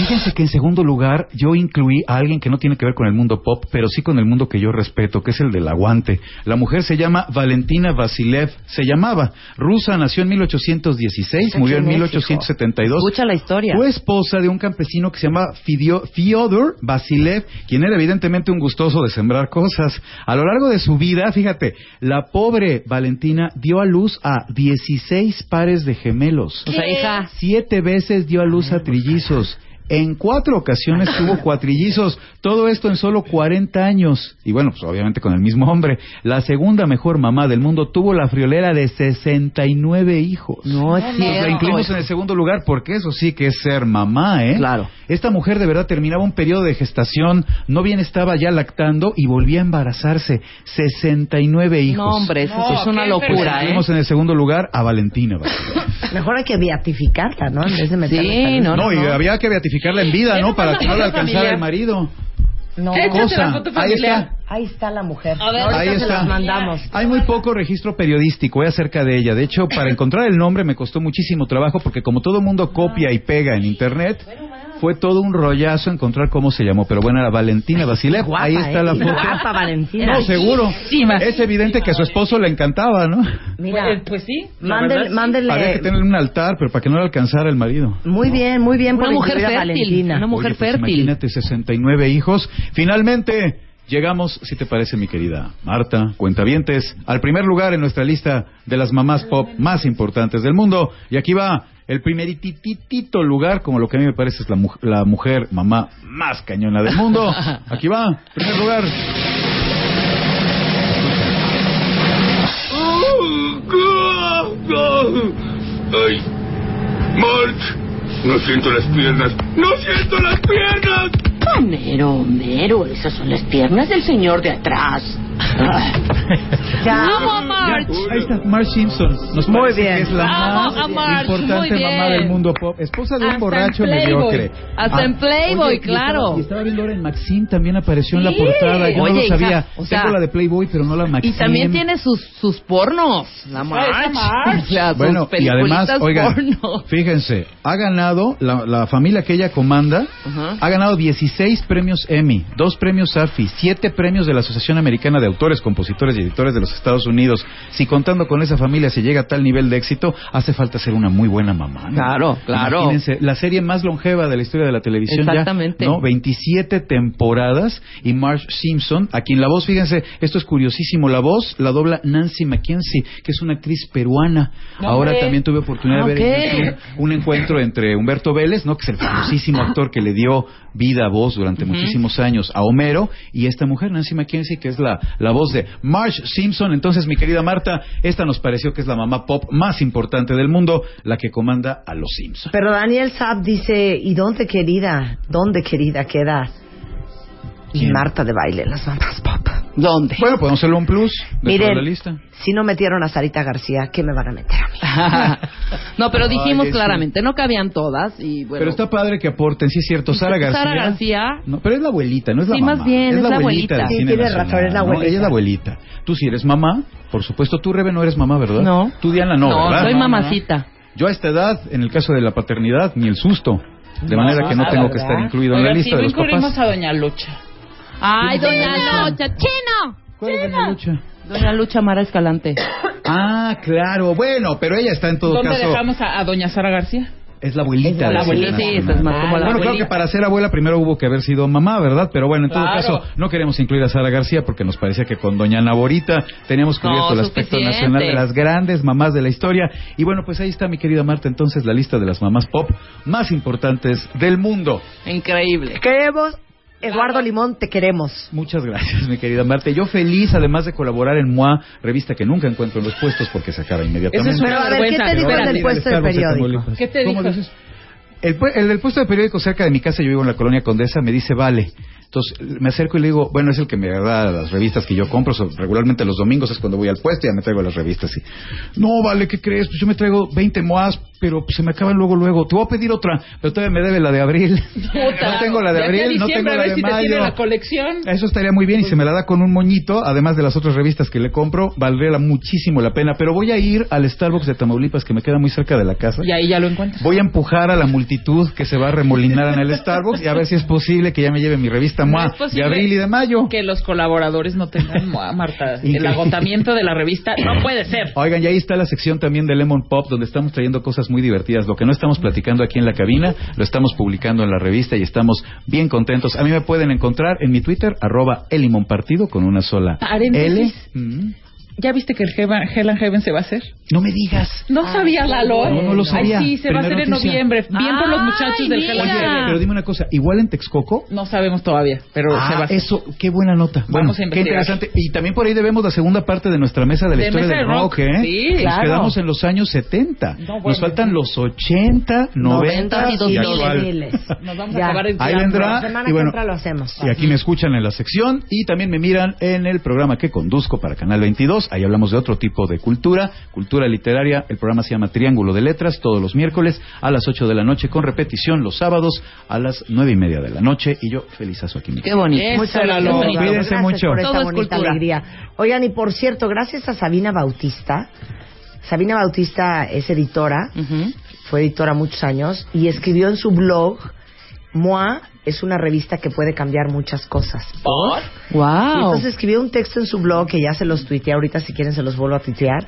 S7: Fíjense que en segundo lugar yo incluí a alguien que no tiene que ver con el mundo pop, pero sí con el mundo que yo respeto, que es el del aguante. La mujer se llama Valentina Vasilev, se llamaba. Rusa, nació en 1816, murió en
S2: Aquí en México.
S7: 1872.
S5: Escucha la historia.
S7: Fue esposa de un campesino que se llama Fidio- Fyodor Vasilev, quien era evidentemente un gustoso de sembrar cosas. A lo largo de su vida, fíjate, la pobre Valentina dio a luz a 16 pares de gemelos.
S5: O sea, hija.
S7: Siete veces dio a luz a trillizos. En cuatro ocasiones tuvo cuatrillizos. Todo esto en solo 40 años. Y bueno, pues obviamente con el mismo hombre. La segunda mejor mamá del mundo tuvo la friolera de 69 hijos.
S5: No es
S7: Pues la
S5: cierto.
S7: incluimos en el segundo lugar porque eso sí que es ser mamá, ¿eh?
S5: Claro.
S7: Esta mujer de verdad terminaba un periodo de gestación, no bien estaba ya lactando y volvía a embarazarse. 69 hijos.
S5: No, hombre, eso
S3: No,
S5: es una locura, ¿eh?
S7: Incluimos en el segundo lugar a Valentina.
S2: Mejor hay que beatificarla, ¿no? En vez de meterla
S5: Sí,
S2: en
S5: no,
S7: No, y había que beatificarla en vida, ¿no? Para que no le alcanzara el marido.
S2: No,
S7: ¿Qué cosa? Ahí está.
S2: ahí está la mujer.
S3: A ver.
S7: Ahí
S2: se
S7: está.
S2: las mandamos.
S7: Hay muy poco registro periodístico eh, acerca de ella. De hecho, para encontrar el nombre me costó muchísimo trabajo porque como todo el mundo copia y pega en internet, fue todo un rollazo encontrar cómo se llamó. Pero bueno, era Valentina Vasilev.
S2: Guapa,
S7: Ahí está
S2: ¿eh?
S7: la
S2: Y
S7: foto.
S2: Guapa, Valentina.
S7: No, seguro. Es evidente que a su esposo le encantaba, ¿no?
S2: Mira,
S3: Pues, pues sí.
S2: mándele, mándele-
S7: Había que tener un altar, pero para que no le alcanzara el marido.
S2: Muy bien, muy bien.
S5: Una
S2: por
S5: mujer fértil,
S2: Valentina.
S5: una mujer
S7: Oye, pues
S5: fértil.
S7: Imagínate, 69 hijos. Finalmente, llegamos, si te parece, mi querida Marta, cuentavientes, al primer lugar en nuestra lista de las mamás pop más importantes del mundo. Y aquí va el primerititito lugar, como lo que a mí me parece es la, mu- la mujer mamá más cañona del mundo. Aquí va, primer lugar.
S9: ¡Ay! ¡March! No siento las piernas. ¡No siento las piernas!
S10: Homero, Homero, esas son las piernas del señor de atrás.
S2: Ya.
S4: Amo a March.
S7: Ahí está, Marge Simpson. Nos
S2: Muy
S7: parece
S2: bien.
S7: que es la
S4: Amo
S7: más importante mamá del mundo pop. Esposa de un
S4: Hasta
S7: borracho mediocre.
S5: Hasta en Playboy,
S7: oye, y
S5: claro.
S7: Estaba, y estaba viendo ahora en Maxim, también apareció en la portada. Yo
S5: Oye,
S7: no lo
S5: hija,
S7: sabía.
S5: o sea,
S7: Tengo la de Playboy, pero no la Maxim.
S5: Y también tiene sus, sus pornos. La March.
S7: Bueno, y además, oigan,
S5: porno.
S7: fíjense, ha ganado, la, la familia que ella comanda, ha ganado 16 premios Emmy, dos premios AFI, siete premios de la Asociación Americana de Autores, Compositores y Editores de los Estados Unidos. Si contando con esa familia se llega a tal nivel de éxito, hace falta ser una muy buena mamá. ¿no?
S5: Claro, claro.
S7: Imagínense, la serie más longeva de la historia de la televisión ya,
S5: Exactamente.
S7: ¿no? 27 temporadas y Marge Simpson, a quien la voz, fíjense, esto es curiosísimo, la voz la dobla Nancy Mackenzie, que es una actriz peruana.
S3: No,
S7: Ahora también tuve oportunidad de ver un encuentro entre Humberto Vélez, ¿no? que es el famosísimo actor que le dio vida, voz durante muchísimos años a Homero, y esta mujer, Nancy Mackenzie, que es la, la voz de Marge Simpson. Entonces, mi querida Marta, esta nos pareció que es la mamá pop más importante del mundo, la que comanda a los Simpson.
S2: Pero Daniel Saab dice, ¿y dónde querida? ¿Dónde querida queda? Y. Marta de baile, las mamás pop.
S5: ¿Dónde?
S7: Bueno, podemos hacerlo un plus
S2: Miren,
S7: de la lista.
S2: si no metieron a Sarita García, ¿qué me van a meter a mí?
S5: no, pero dijimos
S7: Ay, sí.
S5: claramente, no cabían todas y bueno.
S7: Pero está padre que aporten, sí es cierto, Sara García.
S5: Sara García.
S7: No, pero es la abuelita, no es la
S5: Sí,
S7: mamá.
S5: más bien, es la abuelita.
S2: Sí,
S7: cine
S2: tiene
S7: nacional,
S2: razón, es la
S7: ¿no?
S2: abuelita.
S7: Ella es la abuelita. Tú si eres mamá, por supuesto, tú Rebe no eres mamá, ¿verdad?
S5: No.
S7: Tú Diana no,
S5: No,
S7: ¿verdad?
S5: soy
S7: No, no, no.
S5: mamacita.
S7: Yo a esta edad, en el caso de la paternidad, ni el susto. De manera que no tengo que
S2: ¿verdad?
S7: estar incluido en la lista
S3: sí,
S7: de los
S3: incluimos
S7: papás.
S3: a Doña Lucha.
S5: Ay, doña Locha, chino.
S7: ¿Cuál es la lucha?
S5: Doña Lucha Mara Escalante.
S7: Ah, claro. Bueno, pero ella está en todo
S3: ¿Dónde
S7: caso.
S3: dejamos a, a doña Sara García?
S7: Es la abuelita.
S3: la abuelita, sí, es más como la
S7: Bueno, claro
S3: abuelita.
S7: que para ser abuela primero hubo que haber sido mamá, ¿verdad? Pero bueno, en todo
S3: Claro.
S7: caso, no queremos incluir a Sara García porque nos parecía que con doña Naborita teníamos cubierto el aspecto
S5: suficiente.
S7: nacional de las grandes mamás de la historia. Y bueno, pues ahí está mi querida Marta, entonces la lista de las mamás pop más importantes del mundo.
S5: Increíble.
S2: Queremos, Eduardo Limón, te queremos.
S7: Muchas gracias, mi querida Marta. Yo feliz, además de colaborar en MOA, revista que nunca encuentro en los puestos porque se acaba inmediatamente.
S3: Eso es una
S2: Pero a ver, ¿qué te dijo el del puesto de
S7: Starbucks de
S2: periódico?
S3: ¿Qué te
S7: ¿Cómo
S3: dijo?
S7: dices? El, el del puesto de periódico cerca de mi casa, yo vivo en la colonia Condesa, me dice, vale. Entonces me acerco y le digo, bueno, es el que me da las revistas que yo compro, regularmente los domingos es cuando voy al puesto y ya me traigo las revistas. Y, no, vale, ¿qué crees? Pues yo me traigo 20 moas, pero pues, se me acaban luego, luego. Te voy a pedir otra, pero todavía me debe la de abril. no tengo la de abril, no tengo la de
S3: si
S7: mayo.
S3: la colección.
S7: Eso estaría muy bien y se me la da con un moñito, además de las otras revistas que le compro, valdría muchísimo la pena. Pero voy a ir al Starbucks de Tamaulipas, que me queda muy cerca de la casa.
S3: Y ahí ya lo encuentras.
S7: Voy a empujar a la multitud que se va a remolinar en el Starbucks y a ver si es posible que ya me lleve mi revista
S3: No
S7: MOA de abril y de mayo.
S3: Que los colaboradores no tengan MOA, Marta. El agotamiento de la revista no puede ser.
S7: Oigan, y ahí está la sección también de Lemon Pop, donde estamos trayendo cosas muy divertidas. Lo que no estamos platicando aquí en la cabina, lo estamos publicando en la revista y estamos bien contentos. A mí me pueden encontrar en mi Twitter, arroba el limón partido, con una sola L.
S3: Paréntesis.
S7: Mm.
S3: ¿Ya viste que el Heaven- Hell and Heaven se va a hacer?
S7: No me digas.
S3: ¿No sabía Lalo?
S7: No, no lo sabía.
S3: Ay, sí, se va a hacer
S7: Primera
S3: en
S7: noticia.
S3: noviembre. Bien por los muchachos del Hell and Heaven.
S7: pero dime una cosa, igual en Texcoco.
S3: No sabemos todavía, pero
S7: Ah,
S3: se va a hacer.
S7: eso, qué buena nota.
S3: Vamos
S7: bueno,
S3: a
S7: qué
S3: investigar.
S7: interesante. Y también por ahí debemos la segunda parte de nuestra mesa de la
S3: De
S7: historia del
S3: de rock.
S7: rock, ¿eh?
S3: Sí,
S7: Nos
S3: claro.
S7: quedamos en los años 70.
S3: No, bueno.
S7: Nos faltan los 80, 90
S2: Noventas
S7: y
S2: y
S7: actual.
S2: miles.
S3: Nos vamos
S2: Ya.
S3: a acabar el
S7: Ahí vendrá.
S2: La semana
S7: y bueno,
S2: que lo hacemos.
S7: Y aquí me escuchan en la sección y también me miran en el programa que conduzco para Canal 22. Ahí hablamos de otro tipo de cultura, cultura literaria. El programa se llama Triángulo de Letras, todos los miércoles a las 8 de la noche, con repetición los sábados a las nueve y media de la noche. Y yo felizazo aquí. mi
S5: Qué bonito.
S2: Muchas gracias.
S7: Cuídense
S2: Gracias
S7: mucho.
S2: por esta
S5: Todo
S2: bonita
S5: cultura.
S2: alegría. Oigan, y por cierto, gracias a Sabina Bautista. Sabina Bautista es editora, fue editora muchos años y escribió en su blog, Moa es una revista que puede cambiar muchas cosas. Y
S5: Wow.
S2: entonces escribió un texto en su blog que ya se los tuiteé ahorita, si quieren se los vuelvo a tuitear.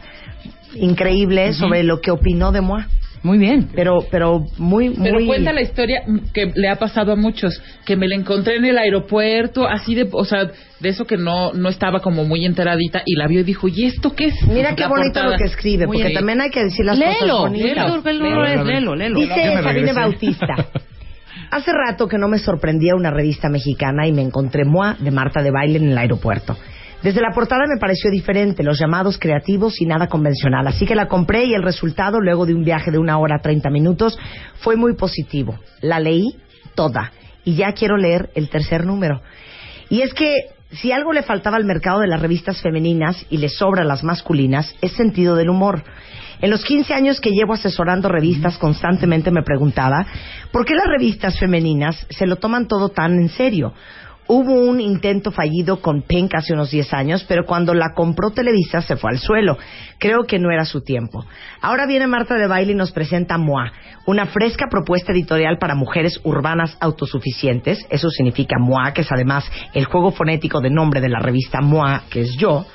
S2: Increíble sobre lo que opinó de Moa.
S5: Muy bien.
S2: Pero, pero muy, muy.
S3: Pero cuenta la historia que le ha pasado a muchos, que me la encontré en el aeropuerto, así de, o sea, de eso que no no estaba como muy enteradita y la vio y dijo, ¿y esto qué es?
S2: Mira qué
S3: La
S2: bonito
S3: portada.
S2: lo que escribe,
S3: Muy
S2: porque
S3: bien.
S2: también hay que decir las cosas
S5: Léelo.
S2: bonitas.
S5: Léelo, léelo,
S7: Léelo.
S5: léelo, léelo.
S2: Dice Sabine. Bautista. Hace rato que no me sorprendía una revista mexicana y me encontré Moa de Marta de Baile en el aeropuerto. Desde la portada me pareció diferente, los llamados creativos y nada convencional. Así que la compré y el resultado, luego de un viaje de una hora treinta minutos, fue muy positivo. La leí toda y ya quiero leer el tercer número. Y es que si algo le faltaba al mercado de las revistas femeninas y le sobra a las masculinas, es sentido del humor. En los 15 años que llevo asesorando revistas, constantemente me preguntaba por qué las revistas femeninas se lo toman todo tan en serio. Hubo un intento fallido con Pink hace unos 10 años, pero cuando la compró Televisa se fue al suelo. Creo que no era su tiempo. Ahora viene Marta de Baile y nos presenta MOA, una fresca propuesta editorial para mujeres urbanas autosuficientes. Eso significa MOA, que es además el juego fonético de nombre de la revista MOA, que es yo.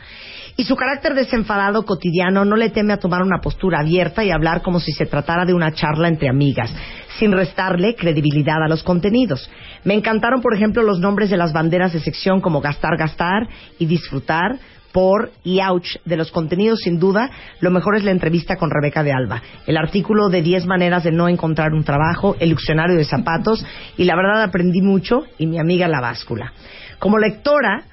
S2: Y su carácter desenfadado cotidiano no le teme a tomar una postura abierta y hablar como si se tratara de una charla entre amigas, sin restarle credibilidad a los contenidos. Me encantaron, por ejemplo, los nombres de las banderas de sección como Gastar, Gastar y Disfrutar, por y ouch de los contenidos, sin duda, lo mejor es la entrevista con Rebeca de Alba, el artículo de 10 maneras de no encontrar un trabajo, el diccionario de zapatos y la verdad aprendí mucho y mi amiga la báscula. Como lectora,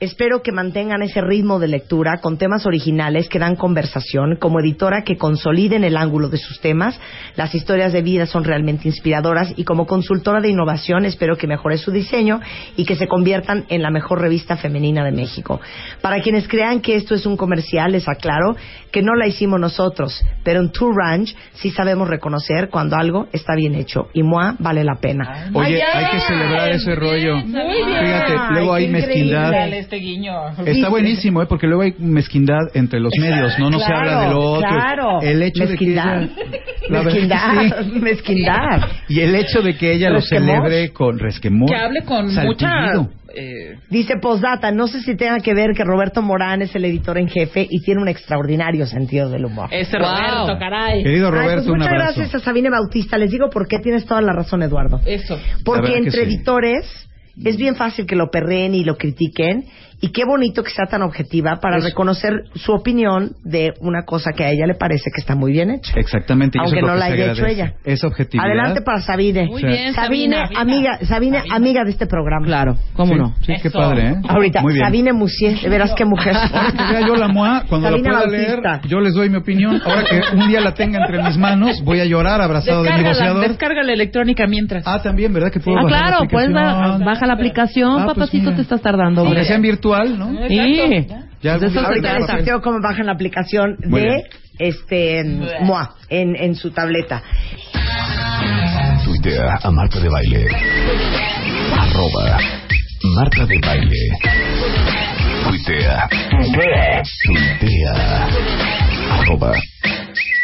S2: Espero que mantengan ese ritmo de lectura con temas originales que dan conversación, como editora que consoliden el ángulo de sus temas. Las historias de vida son realmente inspiradoras y como consultora de innovación espero que mejore su diseño y que se conviertan en la mejor revista femenina de México. Para quienes crean que esto es un comercial, les aclaro que no la hicimos nosotros, pero en True Ranch sí sabemos reconocer cuando algo está bien hecho y MOA vale la pena.
S7: Oye, hay que celebrar ese rollo.
S3: Muy bien.
S7: Fíjate, luego
S2: Ay,
S7: hay mezquindad.
S3: Este guiño.
S7: Está buenísimo, ¿eh? Porque luego hay mezquindad entre los medios, ¿no? No se habla de lo otro.
S2: Claro.
S7: El hecho
S2: mezquindad.
S7: de que ella...
S2: Mezquindad.
S7: que sí.
S2: Mezquindad.
S7: Y el hecho de que ella lo celebre con resquemor.
S3: Que hable con mucha eh,
S2: Dice postdata, no sé si tenga que ver que Roberto Morán es el editor en jefe y tiene un extraordinario sentido del humor.
S3: ese Roberto, caray.
S7: Querido
S2: Ay, pues
S7: Roberto, un
S2: muchas
S7: abrazo.
S2: gracias a Sabine Bautista. Les digo por qué tienes toda la razón, Eduardo.
S3: Eso.
S2: Porque entre
S7: sí.
S2: editores es bien fácil que lo perreen y lo critiquen. Y qué bonito que sea tan objetiva para reconocer su opinión de una cosa que a ella le parece que está muy bien hecha.
S7: Exactamente. eso
S2: Aunque
S7: es
S2: no la haya hecho ella.
S7: Esa objetividad.
S2: Adelante para Sabine.
S3: Muy bien,
S2: Sabine,
S3: Sabina.
S2: amiga, Sabine, amiga de este programa.
S5: Claro, ¿cómo
S7: Sí,
S5: no?
S7: Sí, qué
S3: Eso.
S7: padre, ¿eh?
S2: Ahorita,
S7: Muy bien.
S2: Sabine Musier, de veras qué mujer.
S7: Ahora que vea yo la MOA, cuando
S2: Sabina
S7: la pueda
S2: Bautista.
S7: leer, yo les doy mi opinión. Ahora que un día la tenga entre mis manos, voy a llorar abrazado del
S3: Descárgala,
S7: negociador.
S3: descarga la electrónica mientras.
S7: Ah, también, ¿verdad? Que puedo
S5: Ah,
S7: bajar la
S5: claro, puedes
S7: aplicación?
S5: ba- baja la aplicación,
S7: Ah, pues
S5: papacito,
S7: mira.
S5: te estás tardando.
S7: Aunque sea en virtual, ¿no?
S5: Sí.
S7: Ya
S5: De eso se
S2: Ahorita les
S5: trata.
S2: planteo cómo bajan la aplicación
S7: Muy
S2: de
S7: bien.
S2: este MOA en, en su tableta.
S1: Tuitea a Marta de Baile. Arroba Marta de Baile. Tuitea. Tuitea. Arroba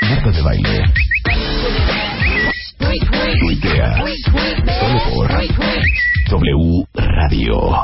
S1: Marta de Baile. Tuitea. Solo por W Radio.